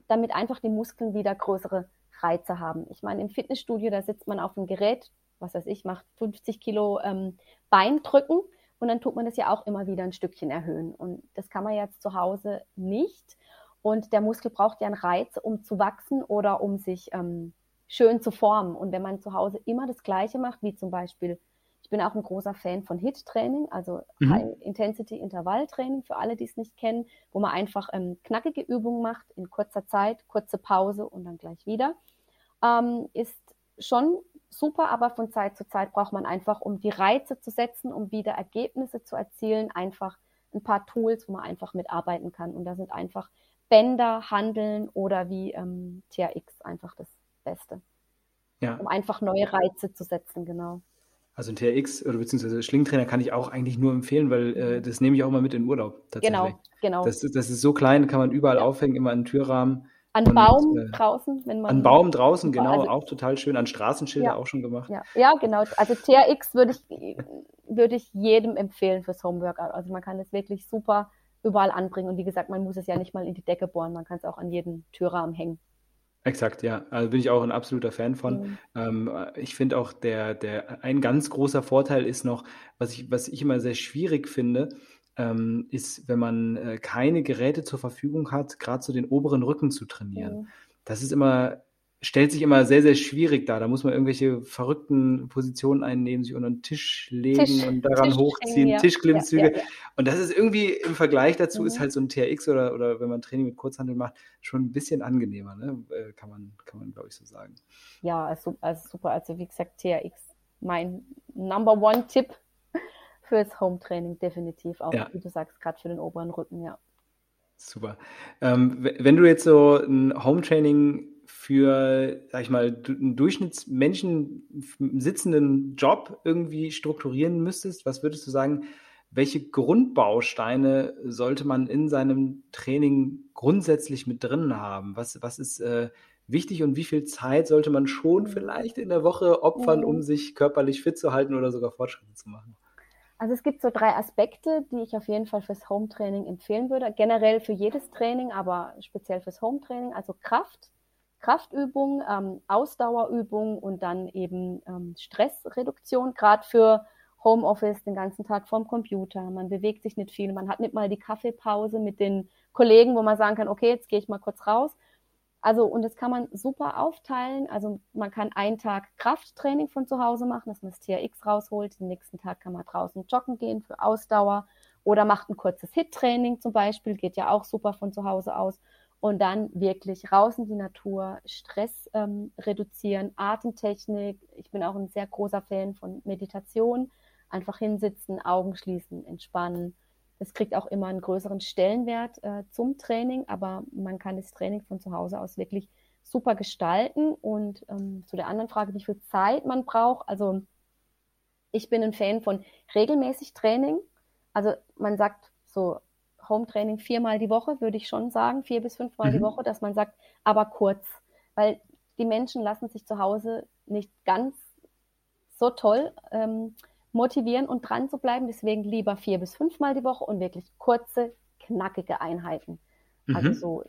C: damit einfach die Muskeln wieder größere Reize haben. Ich meine, im Fitnessstudio, da sitzt man auf einem Gerät, was weiß ich, macht 50 Kilo ähm, Beindrücken und dann tut man das ja auch immer wieder ein Stückchen erhöhen. Und das kann man jetzt zu Hause nicht. Und der Muskel braucht ja einen Reiz, um zu wachsen oder um sich ähm, schön zu formen. Und wenn man zu Hause immer das Gleiche macht, wie zum Beispiel ich bin auch ein großer Fan von HIT-Training, also mhm. High-Intensity-Intervall-Training für alle, die es nicht kennen, wo man einfach ähm, knackige Übungen macht in kurzer Zeit, kurze Pause und dann gleich wieder. Ähm, ist schon super, aber von Zeit zu Zeit braucht man einfach, um die Reize zu setzen, um wieder Ergebnisse zu erzielen, einfach ein paar Tools, wo man einfach mitarbeiten kann. Und da sind einfach Bänder, Handeln oder wie ähm, TRX einfach das Beste. Ja. Um einfach neue Reize zu setzen, genau.
A: Also ein TRX oder beziehungsweise Schlingentrainer kann ich auch eigentlich nur empfehlen, weil äh, das nehme ich auch mal mit in Urlaub.
C: Genau, genau.
A: Das, das ist so klein, kann man überall ja. aufhängen, immer an Türrahmen.
C: An und, Baum äh, draußen,
A: wenn man. An Baum draußen, genau, also, auch total schön. An Straßenschilder ja, auch schon gemacht.
C: Ja, ja genau. Also TRX würde ich, würde ich jedem empfehlen fürs Homeworkout. Also man kann es wirklich super überall anbringen. Und wie gesagt, man muss es ja nicht mal in die Decke bohren, man kann es auch an jeden Türrahmen hängen.
A: Exakt, ja. Also bin ich auch ein absoluter Fan von. Mhm. Ähm, ich finde auch, der, der, ein ganz großer Vorteil ist noch, was ich, was ich immer sehr schwierig finde, ähm, ist, wenn man äh, keine Geräte zur Verfügung hat, gerade so den oberen Rücken zu trainieren. Mhm. Das ist immer stellt sich immer sehr, sehr schwierig dar. Da muss man irgendwelche verrückten Positionen einnehmen, sich unter den Tisch legen Tisch, und daran Tisch hochziehen, ja. Tischklimmzüge. Ja, ja, und das ist irgendwie im Vergleich dazu mhm. ist halt so ein TRX oder, oder wenn man Training mit Kurzhandel macht, schon ein bisschen angenehmer, ne? Äh, kann man, kann man glaube ich, so sagen.
C: Ja, also, also super. Also wie gesagt, TRX, mein Number One-Tipp fürs Home-Training, definitiv auch, wie du sagst, gerade für den oberen Rücken, ja.
A: Super. Ähm, wenn du jetzt so ein Home-Training für, sag ich mal, einen Durchschnittsmenschen sitzenden Job irgendwie strukturieren müsstest, was würdest du sagen, welche Grundbausteine sollte man in seinem Training grundsätzlich mit drin haben? Was, was ist äh, wichtig und wie viel Zeit sollte man schon vielleicht in der Woche opfern, um sich körperlich fit zu halten oder sogar Fortschritte zu machen?
C: Also es gibt so drei Aspekte, die ich auf jeden Fall fürs Home-Training empfehlen würde. Generell für jedes Training, aber speziell fürs Home-Training. Also Kraft, Kraftübung, ähm, Ausdauerübung und dann eben ähm, Stressreduktion, gerade für Homeoffice den ganzen Tag vorm Computer. Man bewegt sich nicht viel, man hat nicht mal die Kaffeepause mit den Kollegen, wo man sagen kann, okay, jetzt gehe ich mal kurz raus. Also, und das kann man super aufteilen. Also, man kann einen Tag Krafttraining von zu Hause machen, dass man das TRX rausholt. Den nächsten Tag kann man draußen joggen gehen für Ausdauer oder macht ein kurzes HIT-Training zum Beispiel, geht ja auch super von zu Hause aus. Und dann wirklich raus in die Natur, Stress ähm, reduzieren, Atemtechnik. Ich bin auch ein sehr großer Fan von Meditation. Einfach hinsitzen, Augen schließen, entspannen es kriegt auch immer einen größeren Stellenwert äh, zum Training, aber man kann das Training von zu Hause aus wirklich super gestalten. Und ähm, zu der anderen Frage, wie viel Zeit man braucht. Also ich bin ein Fan von regelmäßig Training. Also man sagt so Home-Training viermal die Woche, würde ich schon sagen, vier bis fünfmal mhm. die Woche, dass man sagt, aber kurz, weil die Menschen lassen sich zu Hause nicht ganz so toll ähm, motivieren und dran zu bleiben. Deswegen lieber vier bis fünfmal die Woche und wirklich kurze, knackige Einheiten. Also mhm. Also so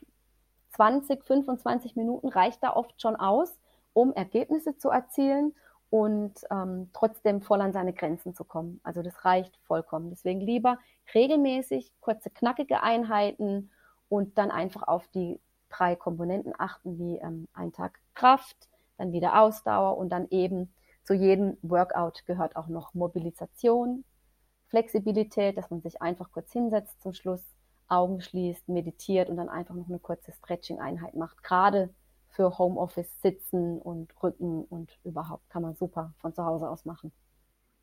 C: 20, 25 Minuten reicht da oft schon aus, um Ergebnisse zu erzielen und ähm, trotzdem voll an seine Grenzen zu kommen. Also das reicht vollkommen. Deswegen lieber regelmäßig kurze, knackige Einheiten und dann einfach auf die drei Komponenten achten, wie ähm, ein Tag Kraft, dann wieder Ausdauer und dann eben zu jedem Workout gehört auch noch Mobilisation, Flexibilität, dass man sich einfach kurz hinsetzt zum Schluss, Augen schließt, meditiert und dann einfach noch eine kurze Stretching-Einheit macht. Gerade für Homeoffice sitzen und Rücken und überhaupt kann man super von zu Hause aus machen.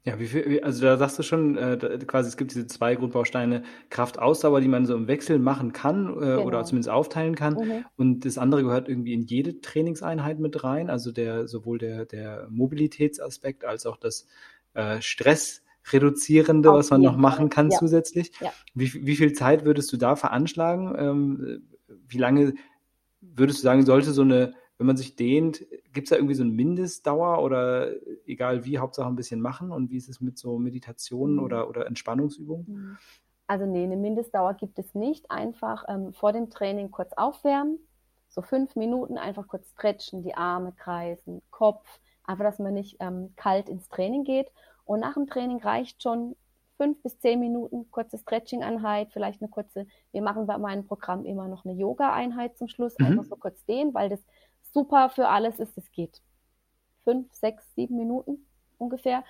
A: Ja, wie viel, also da sagst du schon, äh, quasi es gibt diese zwei Grundbausteine Kraft, Ausdauer, die man so im Wechsel machen kann äh, genau. oder zumindest aufteilen kann. Mhm. Und das andere gehört irgendwie in jede Trainingseinheit mit rein, also der sowohl der, der Mobilitätsaspekt als auch das äh, Stressreduzierende, Auf was man noch machen kann ja. zusätzlich. Ja. Wie, wie viel Zeit würdest du da veranschlagen? Ähm, wie lange würdest du sagen, sollte so eine wenn man sich dehnt, gibt es da irgendwie so eine Mindestdauer oder egal wie, Hauptsache ein bisschen machen? Und wie ist es mit so Meditationen mhm. oder, oder Entspannungsübungen?
C: Mhm. Also nee, eine Mindestdauer gibt es nicht. Einfach ähm, vor dem Training kurz aufwärmen, so fünf Minuten einfach kurz stretchen, die Arme kreisen, Kopf, einfach, dass man nicht ähm, kalt ins Training geht. Und nach dem Training reicht schon fünf bis zehn Minuten kurze Stretching-Einheit, vielleicht eine kurze, wir machen bei meinem Programm immer noch eine Yoga-Einheit zum Schluss, mhm. einfach so kurz dehnen, weil das super für alles ist, es geht fünf, sechs, sieben Minuten ungefähr.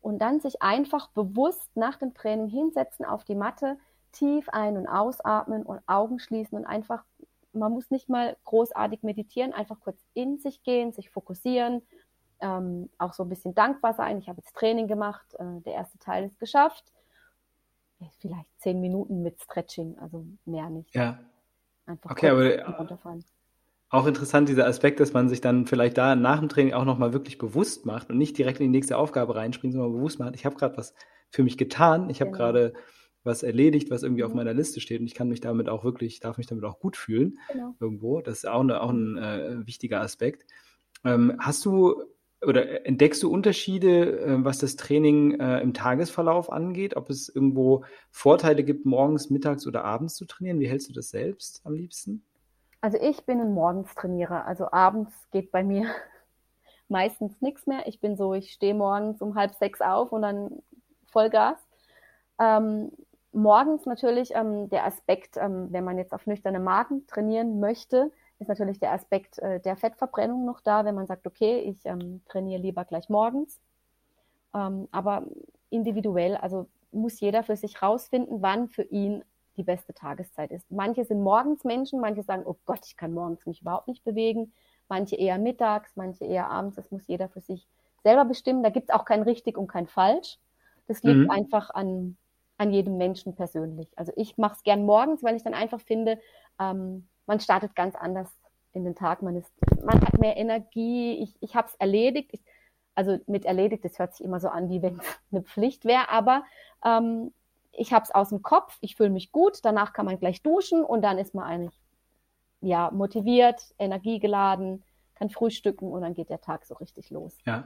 C: Und dann sich einfach bewusst nach dem Training hinsetzen auf die Matte, tief ein- und ausatmen und Augen schließen und einfach, man muss nicht mal großartig meditieren, einfach kurz in sich gehen, sich fokussieren, ähm, auch so ein bisschen dankbar sein. Ich habe jetzt Training gemacht, äh, der erste Teil ist geschafft. Vielleicht zehn Minuten mit Stretching, also mehr nicht.
A: Ja. Einfach okay, aber runterfallen auch interessant, dieser Aspekt, dass man sich dann vielleicht da nach dem Training auch nochmal wirklich bewusst macht und nicht direkt in die nächste Aufgabe reinspringt, sondern bewusst macht, ich habe gerade was für mich getan, ich habe genau. gerade was erledigt, was irgendwie mhm. auf meiner Liste steht und ich kann mich damit auch wirklich, darf mich damit auch gut fühlen genau. irgendwo. Das ist auch, eine, auch ein äh, wichtiger Aspekt. Ähm, hast du oder entdeckst du Unterschiede, äh, was das Training äh, im Tagesverlauf angeht? Ob es irgendwo Vorteile gibt, morgens, mittags oder abends zu trainieren? Wie hältst du das selbst am liebsten?
C: Also ich bin ein Morgenstrainierer. Also abends geht bei mir meistens nichts mehr. Ich bin so, ich stehe morgens um halb sechs auf und dann Vollgas. Ähm, morgens natürlich ähm, der Aspekt, ähm, wenn man jetzt auf nüchterne Magen trainieren möchte, ist natürlich der Aspekt äh, der Fettverbrennung noch da, wenn man sagt, okay, ich ähm, trainiere lieber gleich morgens. Ähm, aber individuell, also muss jeder für sich rausfinden, wann für ihn die beste Tageszeit ist. Manche sind morgens Menschen, manche sagen, oh Gott, ich kann morgens mich überhaupt nicht bewegen, manche eher mittags, manche eher abends. Das muss jeder für sich selber bestimmen. Da gibt es auch kein richtig und kein falsch. Das liegt mhm. einfach an, an jedem Menschen persönlich. Also ich mache es gern morgens, weil ich dann einfach finde, ähm, man startet ganz anders in den Tag. Man, ist, man hat mehr Energie. Ich, ich habe es erledigt. Ich, also mit erledigt, das hört sich immer so an, wie wenn es eine Pflicht wäre, aber ähm, ich habe es aus dem Kopf, ich fühle mich gut, danach kann man gleich duschen und dann ist man eigentlich ja, motiviert, energiegeladen, kann frühstücken und dann geht der Tag so richtig los.
A: Ja.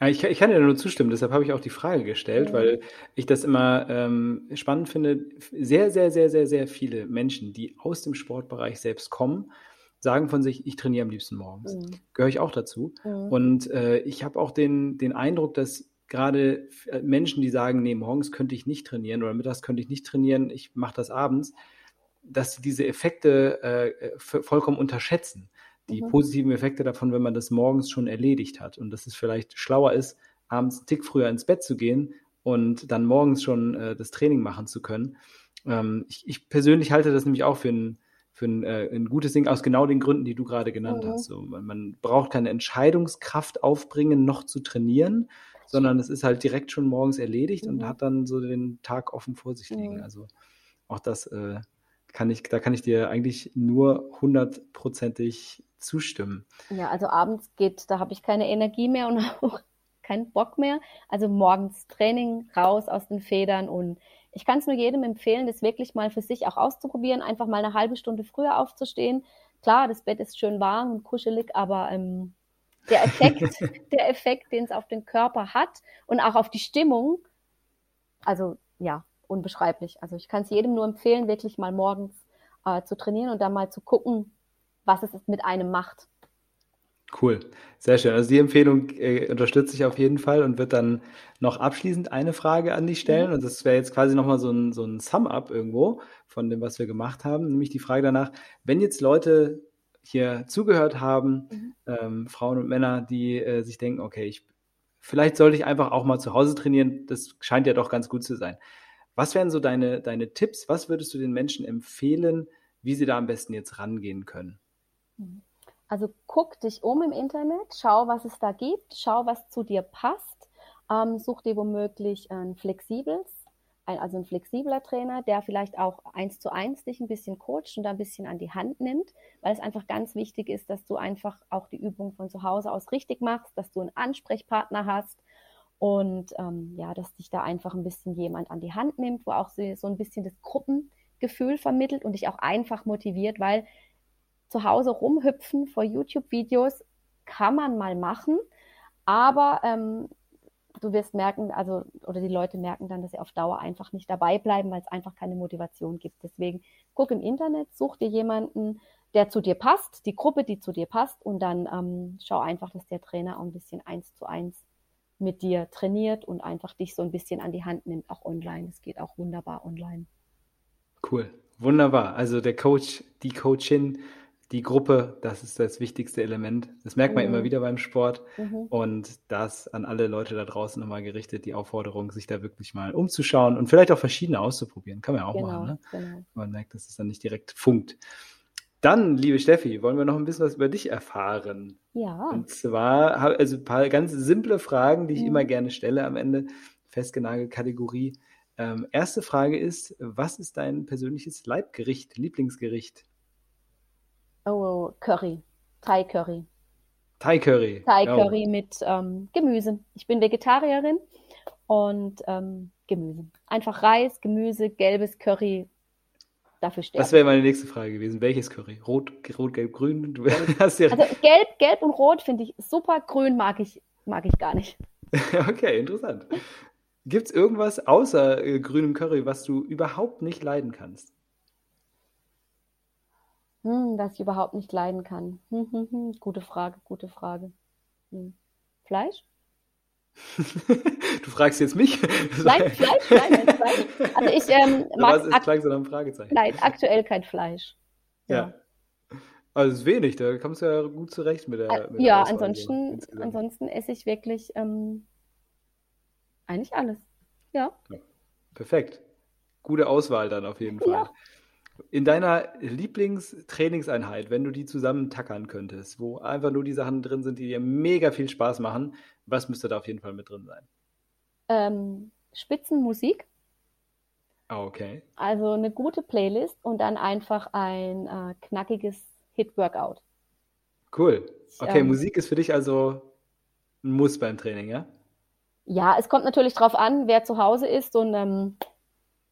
A: Ich, ich kann dir nur zustimmen, deshalb habe ich auch die Frage gestellt, weil ich das immer ähm, spannend finde. Sehr, sehr, sehr, sehr, sehr viele Menschen, die aus dem Sportbereich selbst kommen, sagen von sich, ich trainiere am liebsten morgens. Mhm. Gehöre ich auch dazu. Mhm. Und äh, ich habe auch den, den Eindruck, dass gerade äh, Menschen, die sagen, nee, morgens könnte ich nicht trainieren oder mittags könnte ich nicht trainieren, ich mache das abends, dass sie diese Effekte äh, vollkommen unterschätzen. Die mhm. positiven Effekte davon, wenn man das morgens schon erledigt hat und dass es vielleicht schlauer ist, abends einen Tick früher ins Bett zu gehen und dann morgens schon äh, das Training machen zu können. Ähm, ich, ich, persönlich halte das nämlich auch für ein, für ein, äh, ein gutes Ding aus genau den Gründen, die du gerade genannt mhm. hast. So, man, man, braucht keine Entscheidungskraft aufbringen, noch zu trainieren, sondern es ist halt direkt schon morgens erledigt mhm. und hat dann so den Tag offen vor sich liegen. Also auch das äh, kann ich, da kann ich dir eigentlich nur hundertprozentig zustimmen.
C: Ja, also abends geht, da habe ich keine Energie mehr und auch keinen Bock mehr. Also morgens Training raus aus den Federn und ich kann es nur jedem empfehlen, das wirklich mal für sich auch auszuprobieren, einfach mal eine halbe Stunde früher aufzustehen. Klar, das Bett ist schön warm und kuschelig, aber ähm, der Effekt, der Effekt, den es auf den Körper hat und auch auf die Stimmung, also ja, unbeschreiblich. Also ich kann es jedem nur empfehlen, wirklich mal morgens äh, zu trainieren und dann mal zu gucken, was es mit einem macht.
A: Cool, sehr schön. Also die Empfehlung äh, unterstütze ich auf jeden Fall und wird dann noch abschließend eine Frage an dich stellen. Mhm. Und das wäre jetzt quasi nochmal so ein, so ein Sum-up irgendwo von dem, was wir gemacht haben. Nämlich die Frage danach, wenn jetzt Leute hier zugehört haben, mhm. ähm, Frauen und Männer, die äh, sich denken, okay, ich, vielleicht sollte ich einfach auch mal zu Hause trainieren, das scheint ja doch ganz gut zu sein. Was wären so deine, deine Tipps? Was würdest du den Menschen empfehlen, wie sie da am besten jetzt rangehen können?
C: Also guck dich um im Internet, schau, was es da gibt, schau, was zu dir passt. Ähm, such dir womöglich ein flexibles, ein, also ein flexibler Trainer, der vielleicht auch eins zu eins dich ein bisschen coacht und da ein bisschen an die Hand nimmt, weil es einfach ganz wichtig ist, dass du einfach auch die Übung von zu Hause aus richtig machst, dass du einen Ansprechpartner hast und ähm, ja, dass dich da einfach ein bisschen jemand an die Hand nimmt, wo auch so, so ein bisschen das Gruppengefühl vermittelt und dich auch einfach motiviert, weil zu Hause rumhüpfen vor YouTube-Videos kann man mal machen, aber ähm, du wirst merken, also oder die Leute merken dann, dass sie auf Dauer einfach nicht dabei bleiben, weil es einfach keine Motivation gibt. Deswegen guck im Internet, such dir jemanden, der zu dir passt, die Gruppe, die zu dir passt, und dann ähm, schau einfach, dass der Trainer auch ein bisschen eins zu eins mit dir trainiert und einfach dich so ein bisschen an die Hand nimmt, auch online. Es geht auch wunderbar online.
A: Cool, wunderbar. Also der Coach, die Coachin die Gruppe, das ist das wichtigste Element. Das merkt man mhm. immer wieder beim Sport. Mhm. Und das an alle Leute da draußen nochmal gerichtet, die Aufforderung, sich da wirklich mal umzuschauen und vielleicht auch verschiedene auszuprobieren. Kann man ja auch genau, machen. Ne? Genau. Man merkt, dass es dann nicht direkt funkt. Dann, liebe Steffi, wollen wir noch ein bisschen was über dich erfahren.
C: Ja.
A: Und zwar, also ein paar ganz simple Fragen, die ich mhm. immer gerne stelle am Ende. Festgenagelt Kategorie. Ähm, erste Frage ist, was ist dein persönliches Leibgericht, Lieblingsgericht?
C: Oh, Curry. Thai Curry.
A: Thai Curry.
C: Thai Curry ja. mit ähm, Gemüse. Ich bin Vegetarierin und ähm, Gemüse. Einfach Reis, Gemüse, gelbes Curry. Dafür steht.
A: Das wäre meine nächste Frage gewesen. Welches Curry? Rot, Rot Gelb, Grün? Du
C: hast ja also Gelb, Gelb und Rot finde ich super. Grün mag ich, mag ich gar nicht.
A: okay, interessant. Gibt es irgendwas außer äh, grünem Curry, was du überhaupt nicht leiden kannst?
C: Hm, was ich überhaupt nicht leiden kann. Hm, hm, hm. Gute Frage, gute Frage. Hm. Fleisch?
A: Du fragst jetzt mich?
C: Nein, Fleisch, nein, Fleisch. Also ich ähm,
A: mag Was ist Fleisch, sondern Fragezeichen.
C: Nein, aktuell kein Fleisch.
A: Ja. ja. Also es ist wenig, da kommst du ja gut zurecht mit der. Mit
C: ja, der ansonsten, ansonsten esse ich wirklich ähm, eigentlich alles. Ja. ja.
A: Perfekt. Gute Auswahl dann auf jeden Fall. Ja. In deiner Lieblingstrainingseinheit, wenn du die zusammen tackern könntest, wo einfach nur die Sachen drin sind, die dir mega viel Spaß machen, was müsste da auf jeden Fall mit drin sein?
C: Ähm, Spitzenmusik.
A: Ah, okay.
C: Also eine gute Playlist und dann einfach ein äh, knackiges Hit-Workout.
A: Cool. Okay, ähm, Musik ist für dich also ein Muss beim Training, ja?
C: Ja, es kommt natürlich darauf an, wer zu Hause ist und ähm,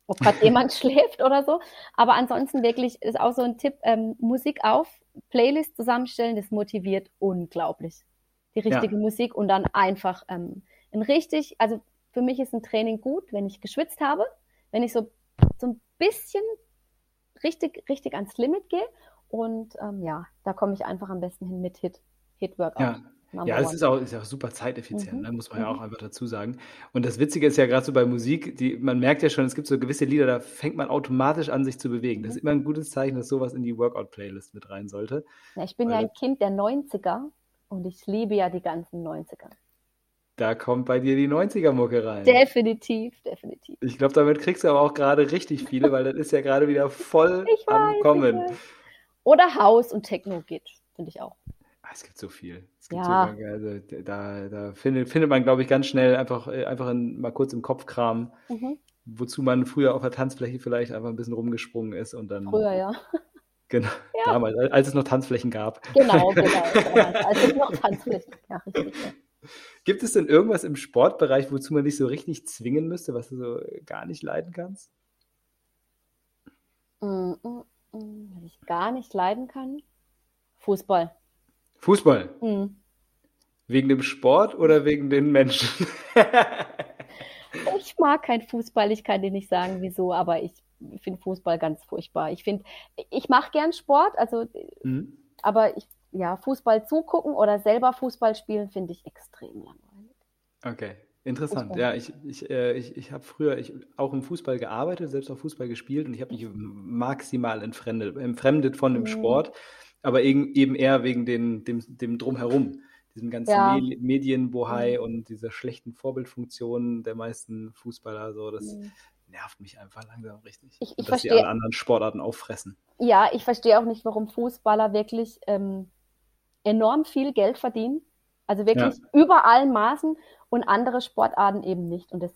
C: ob gerade jemand schläft oder so. Aber ansonsten wirklich ist auch so ein Tipp, ähm, Musik auf, Playlist zusammenstellen, das motiviert unglaublich. Die richtige ja. Musik und dann einfach ähm, ein richtig, also für mich ist ein Training gut, wenn ich geschwitzt habe, wenn ich so, so ein bisschen richtig, richtig ans Limit gehe. Und ähm, ja, da komme ich einfach am besten hin mit Hit, Hit Workout.
A: Ja. Number ja, es ist auch, ist auch super zeiteffizient, mhm. ne? muss man mhm. ja auch einfach dazu sagen. Und das Witzige ist ja gerade so bei Musik, die, man merkt ja schon, es gibt so gewisse Lieder, da fängt man automatisch an, sich zu bewegen. Das ist mhm. immer ein gutes Zeichen, dass sowas in die Workout-Playlist mit rein sollte.
C: Ja, ich bin Weil ja ein Kind der 90er und ich liebe ja die ganzen 90er.
A: Da kommt bei dir die 90er-Mucke rein.
C: Definitiv, definitiv.
A: Ich glaube, damit kriegst du aber auch gerade richtig viele, weil das ist ja gerade wieder voll ich am weiß, Kommen.
C: Oder Haus und Techno geht, finde ich auch.
A: Ah, es gibt so viel. Es gibt ja. so, also, da, da findet, findet man, glaube ich, ganz schnell einfach, äh, einfach in, mal kurz im Kopf kramen, mhm. wozu man früher auf der Tanzfläche vielleicht einfach ein bisschen rumgesprungen ist und dann.
C: Früher, ja.
A: Genau, ja. damals, als es noch Tanzflächen gab.
C: Genau, genau. Damals, als es noch Tanzflächen gab. Ja, richtig. Ja.
A: Gibt es denn irgendwas im Sportbereich, wozu man dich so richtig zwingen müsste, was du so gar nicht leiden kannst?
C: Mm, mm, mm, was ich gar nicht leiden kann? Fußball.
A: Fußball? Mhm. Wegen dem Sport oder wegen den Menschen?
C: ich mag kein Fußball, ich kann dir nicht sagen, wieso, aber ich finde Fußball ganz furchtbar. Ich finde, ich mache gern Sport, also, mhm. aber ich ja, Fußball zugucken oder selber Fußball spielen, finde ich extrem langweilig.
A: Okay, interessant. Fußball. Ja, ich, ich, äh, ich, ich habe früher ich, auch im Fußball gearbeitet, selbst auch Fußball gespielt und ich habe mich maximal entfremdet, entfremdet von dem mhm. Sport, aber eben, eben eher wegen den, dem, dem Drumherum. Diesem ganzen ja. Me Medienbohai mhm. und dieser schlechten Vorbildfunktion der meisten Fußballer. So, das, mhm nervt mich einfach langsam richtig.
C: Ich, ich
A: dass
C: verstehe,
A: die alle anderen Sportarten auffressen.
C: Ja, ich verstehe auch nicht, warum Fußballer wirklich ähm, enorm viel Geld verdienen. Also wirklich ja. über allen Maßen und andere Sportarten eben nicht. Und das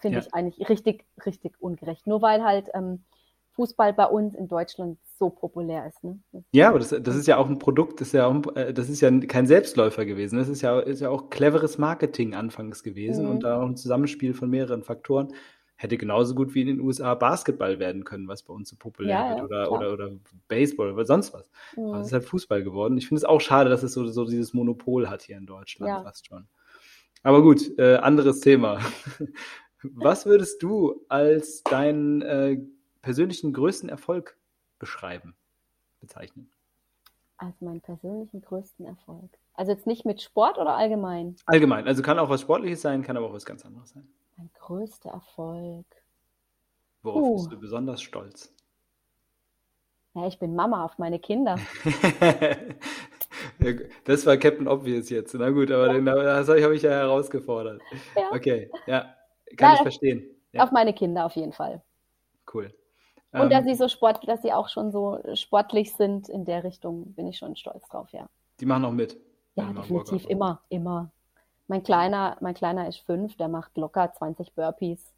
C: finde ja. ich eigentlich richtig, richtig ungerecht. Nur weil halt ähm, Fußball bei uns in Deutschland so populär ist. Ne?
A: Ja, aber das, das, ist ja auch ein Produkt, das ist ja, auch, äh, das ist ja kein Selbstläufer gewesen. Das ist ja, ist ja auch cleveres Marketing anfangs gewesen mhm. und da auch ein Zusammenspiel von mehreren Faktoren hätte genauso gut wie in den USA Basketball werden können, was bei uns so populär ja, wird, oder, oder, oder Baseball oder sonst was. Mhm. Aber es ist halt Fußball geworden. Ich finde es auch schade, dass es so, so dieses Monopol hat hier in Deutschland ja. fast schon. Aber gut, äh, anderes Thema. was würdest du als deinen äh, persönlichen größten Erfolg beschreiben, bezeichnen?
C: Als meinen persönlichen größten Erfolg. Also jetzt nicht mit Sport oder allgemein?
A: Allgemein. Also kann auch was Sportliches sein, kann aber auch was ganz anderes sein.
C: Mein größter Erfolg.
A: Worauf uh. bist du besonders stolz?
C: Ja, ich bin Mama auf meine Kinder.
A: das war Captain Obvious jetzt. Na gut, aber den, das habe ich ja herausgefordert. Ja. Okay, ja, kann ja, ich verstehen. Ja.
C: Auf meine Kinder auf jeden Fall.
A: Cool.
C: Und ähm, dass sie so sport, dass sie auch schon so sportlich sind in der Richtung, bin ich schon stolz drauf, ja.
A: Die machen auch mit.
C: Ja, definitiv immer, immer. Mein Kleiner, mein Kleiner ist fünf, der macht locker 20 Burpees.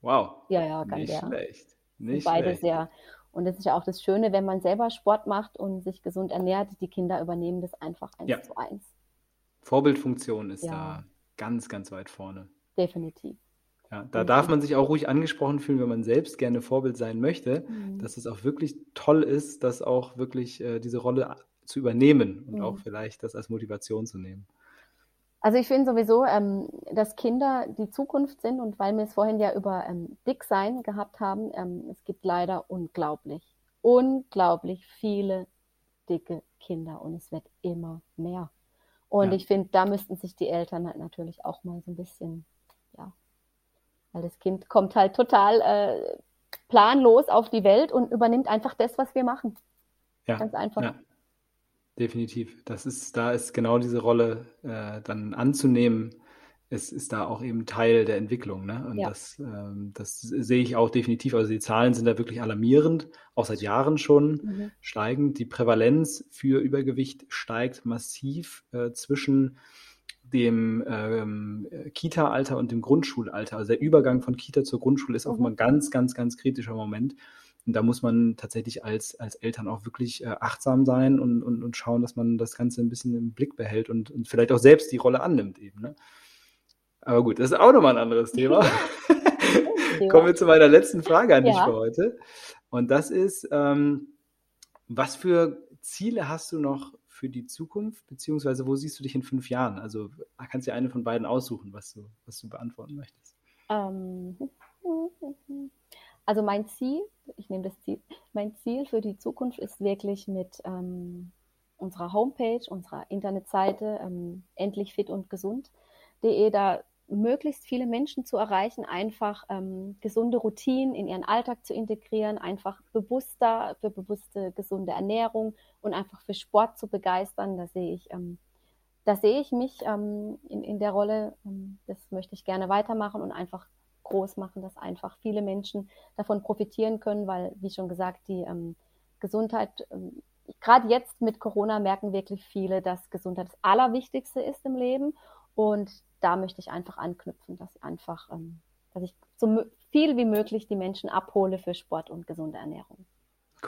A: Wow.
C: Ja, ja, kann
A: Nicht
C: der.
A: schlecht. Nicht
C: beide
A: schlecht.
C: sehr. Und das ist ja auch das Schöne, wenn man selber Sport macht und sich gesund ernährt, die Kinder übernehmen das einfach eins ja. zu eins.
A: Vorbildfunktion ist ja. da ganz, ganz weit vorne.
C: Definitiv.
A: Ja, da darf man sich auch ruhig angesprochen fühlen, wenn man selbst gerne Vorbild sein möchte, mhm. dass es auch wirklich toll ist, das auch wirklich äh, diese Rolle zu übernehmen und mhm. auch vielleicht das als Motivation zu nehmen.
C: Also ich finde sowieso, ähm, dass Kinder die Zukunft sind und weil wir es vorhin ja über ähm, Dicksein gehabt haben, ähm, es gibt leider unglaublich, unglaublich viele dicke Kinder und es wird immer mehr. Und ja. ich finde, da müssten sich die Eltern halt natürlich auch mal so ein bisschen, ja, weil das Kind kommt halt total äh, planlos auf die Welt und übernimmt einfach das, was wir machen.
A: Ja.
C: Ganz einfach.
A: Ja. Definitiv. Das ist, da ist genau diese Rolle äh, dann anzunehmen, es ist da auch eben Teil der Entwicklung. Ne? Und ja. das, ähm, das sehe ich auch definitiv. Also die Zahlen sind da wirklich alarmierend, auch seit Jahren schon mhm. steigend. Die Prävalenz für Übergewicht steigt massiv äh, zwischen dem ähm, Kita-Alter und dem Grundschulalter. Also der Übergang von Kita zur Grundschule ist mhm. auch immer ein ganz, ganz, ganz kritischer Moment. Und da muss man tatsächlich als, als Eltern auch wirklich äh, achtsam sein und, und, und schauen, dass man das Ganze ein bisschen im Blick behält und, und vielleicht auch selbst die Rolle annimmt eben. Ne? Aber gut, das ist auch nochmal ein anderes Thema. Kommen wir zu meiner letzten Frage an dich ja. für heute. Und das ist, ähm, was für Ziele hast du noch für die Zukunft, beziehungsweise wo siehst du dich in fünf Jahren? Also kannst du dir eine von beiden aussuchen, was du, was du beantworten möchtest.
C: Ähm, also mein Ziel, ich nehme das Ziel, mein Ziel für die Zukunft ist wirklich mit ähm, unserer Homepage, unserer Internetseite ähm, endlich fit und gesund.de da möglichst viele Menschen zu erreichen, einfach ähm, gesunde Routinen in ihren Alltag zu integrieren, einfach bewusster für bewusste gesunde Ernährung und einfach für Sport zu begeistern. Da sehe ich, ähm, da sehe ich mich ähm, in, in der Rolle. Ähm, das möchte ich gerne weitermachen und einfach groß machen, dass einfach viele Menschen davon profitieren können, weil, wie schon gesagt, die ähm, Gesundheit, ähm, gerade jetzt mit Corona merken wirklich viele, dass Gesundheit das Allerwichtigste ist im Leben. Und da möchte ich einfach anknüpfen, dass einfach, ähm, dass ich so viel wie möglich die Menschen abhole für Sport und gesunde Ernährung.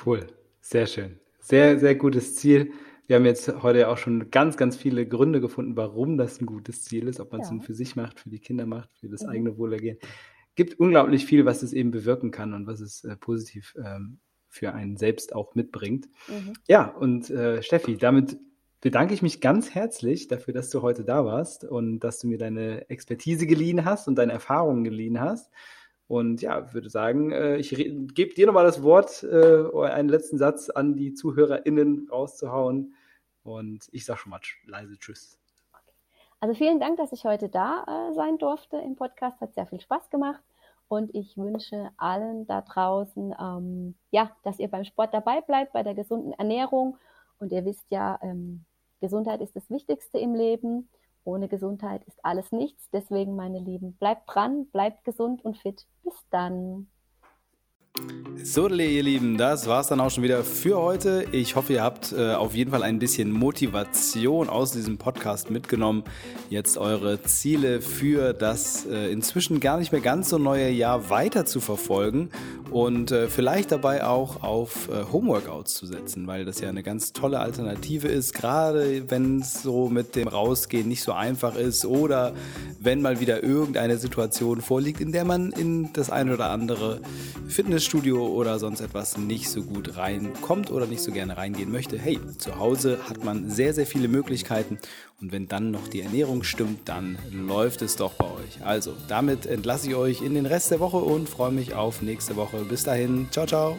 A: Cool, sehr schön. Sehr, sehr gutes Ziel. Wir haben jetzt heute auch schon ganz, ganz viele Gründe gefunden, warum das ein gutes Ziel ist, ob man es ja. für sich macht, für die Kinder macht, für das mhm. eigene Wohlergehen. Gibt unglaublich viel, was es eben bewirken kann und was es äh, positiv ähm, für einen selbst auch mitbringt. Mhm. Ja, und äh, Steffi, damit bedanke ich mich ganz herzlich dafür, dass du heute da warst und dass du mir deine Expertise geliehen hast und deine Erfahrungen geliehen hast. Und ja, würde sagen, äh, ich gebe dir nochmal das Wort, äh, einen letzten Satz an die ZuhörerInnen rauszuhauen. Und ich sage schon mal leise Tschüss.
C: Also vielen Dank, dass ich heute da äh, sein durfte im Podcast. Hat sehr viel Spaß gemacht. Und ich wünsche allen da draußen, ähm, ja, dass ihr beim Sport dabei bleibt, bei der gesunden Ernährung. Und ihr wisst ja, ähm, Gesundheit ist das Wichtigste im Leben. Ohne Gesundheit ist alles nichts. Deswegen, meine Lieben, bleibt dran, bleibt gesund und fit. Bis dann.
B: So, ihr Lieben, das war es dann auch schon wieder für heute. Ich hoffe, ihr habt äh, auf jeden Fall ein bisschen Motivation aus diesem Podcast mitgenommen, jetzt eure Ziele für das äh, inzwischen gar nicht mehr ganz so neue Jahr weiter zu verfolgen und äh, vielleicht dabei auch auf äh, Homeworkouts zu setzen, weil das ja eine ganz tolle Alternative ist, gerade wenn es so mit dem Rausgehen nicht so einfach ist oder wenn mal wieder irgendeine Situation vorliegt, in der man in das eine oder andere Fitnessstudio oder sonst etwas nicht so gut reinkommt oder nicht so gerne reingehen möchte. Hey, zu Hause hat man sehr, sehr viele Möglichkeiten und wenn dann noch die Ernährung stimmt, dann läuft es doch bei euch. Also, damit entlasse ich euch in den Rest der Woche und freue mich auf nächste Woche. Bis dahin, ciao, ciao.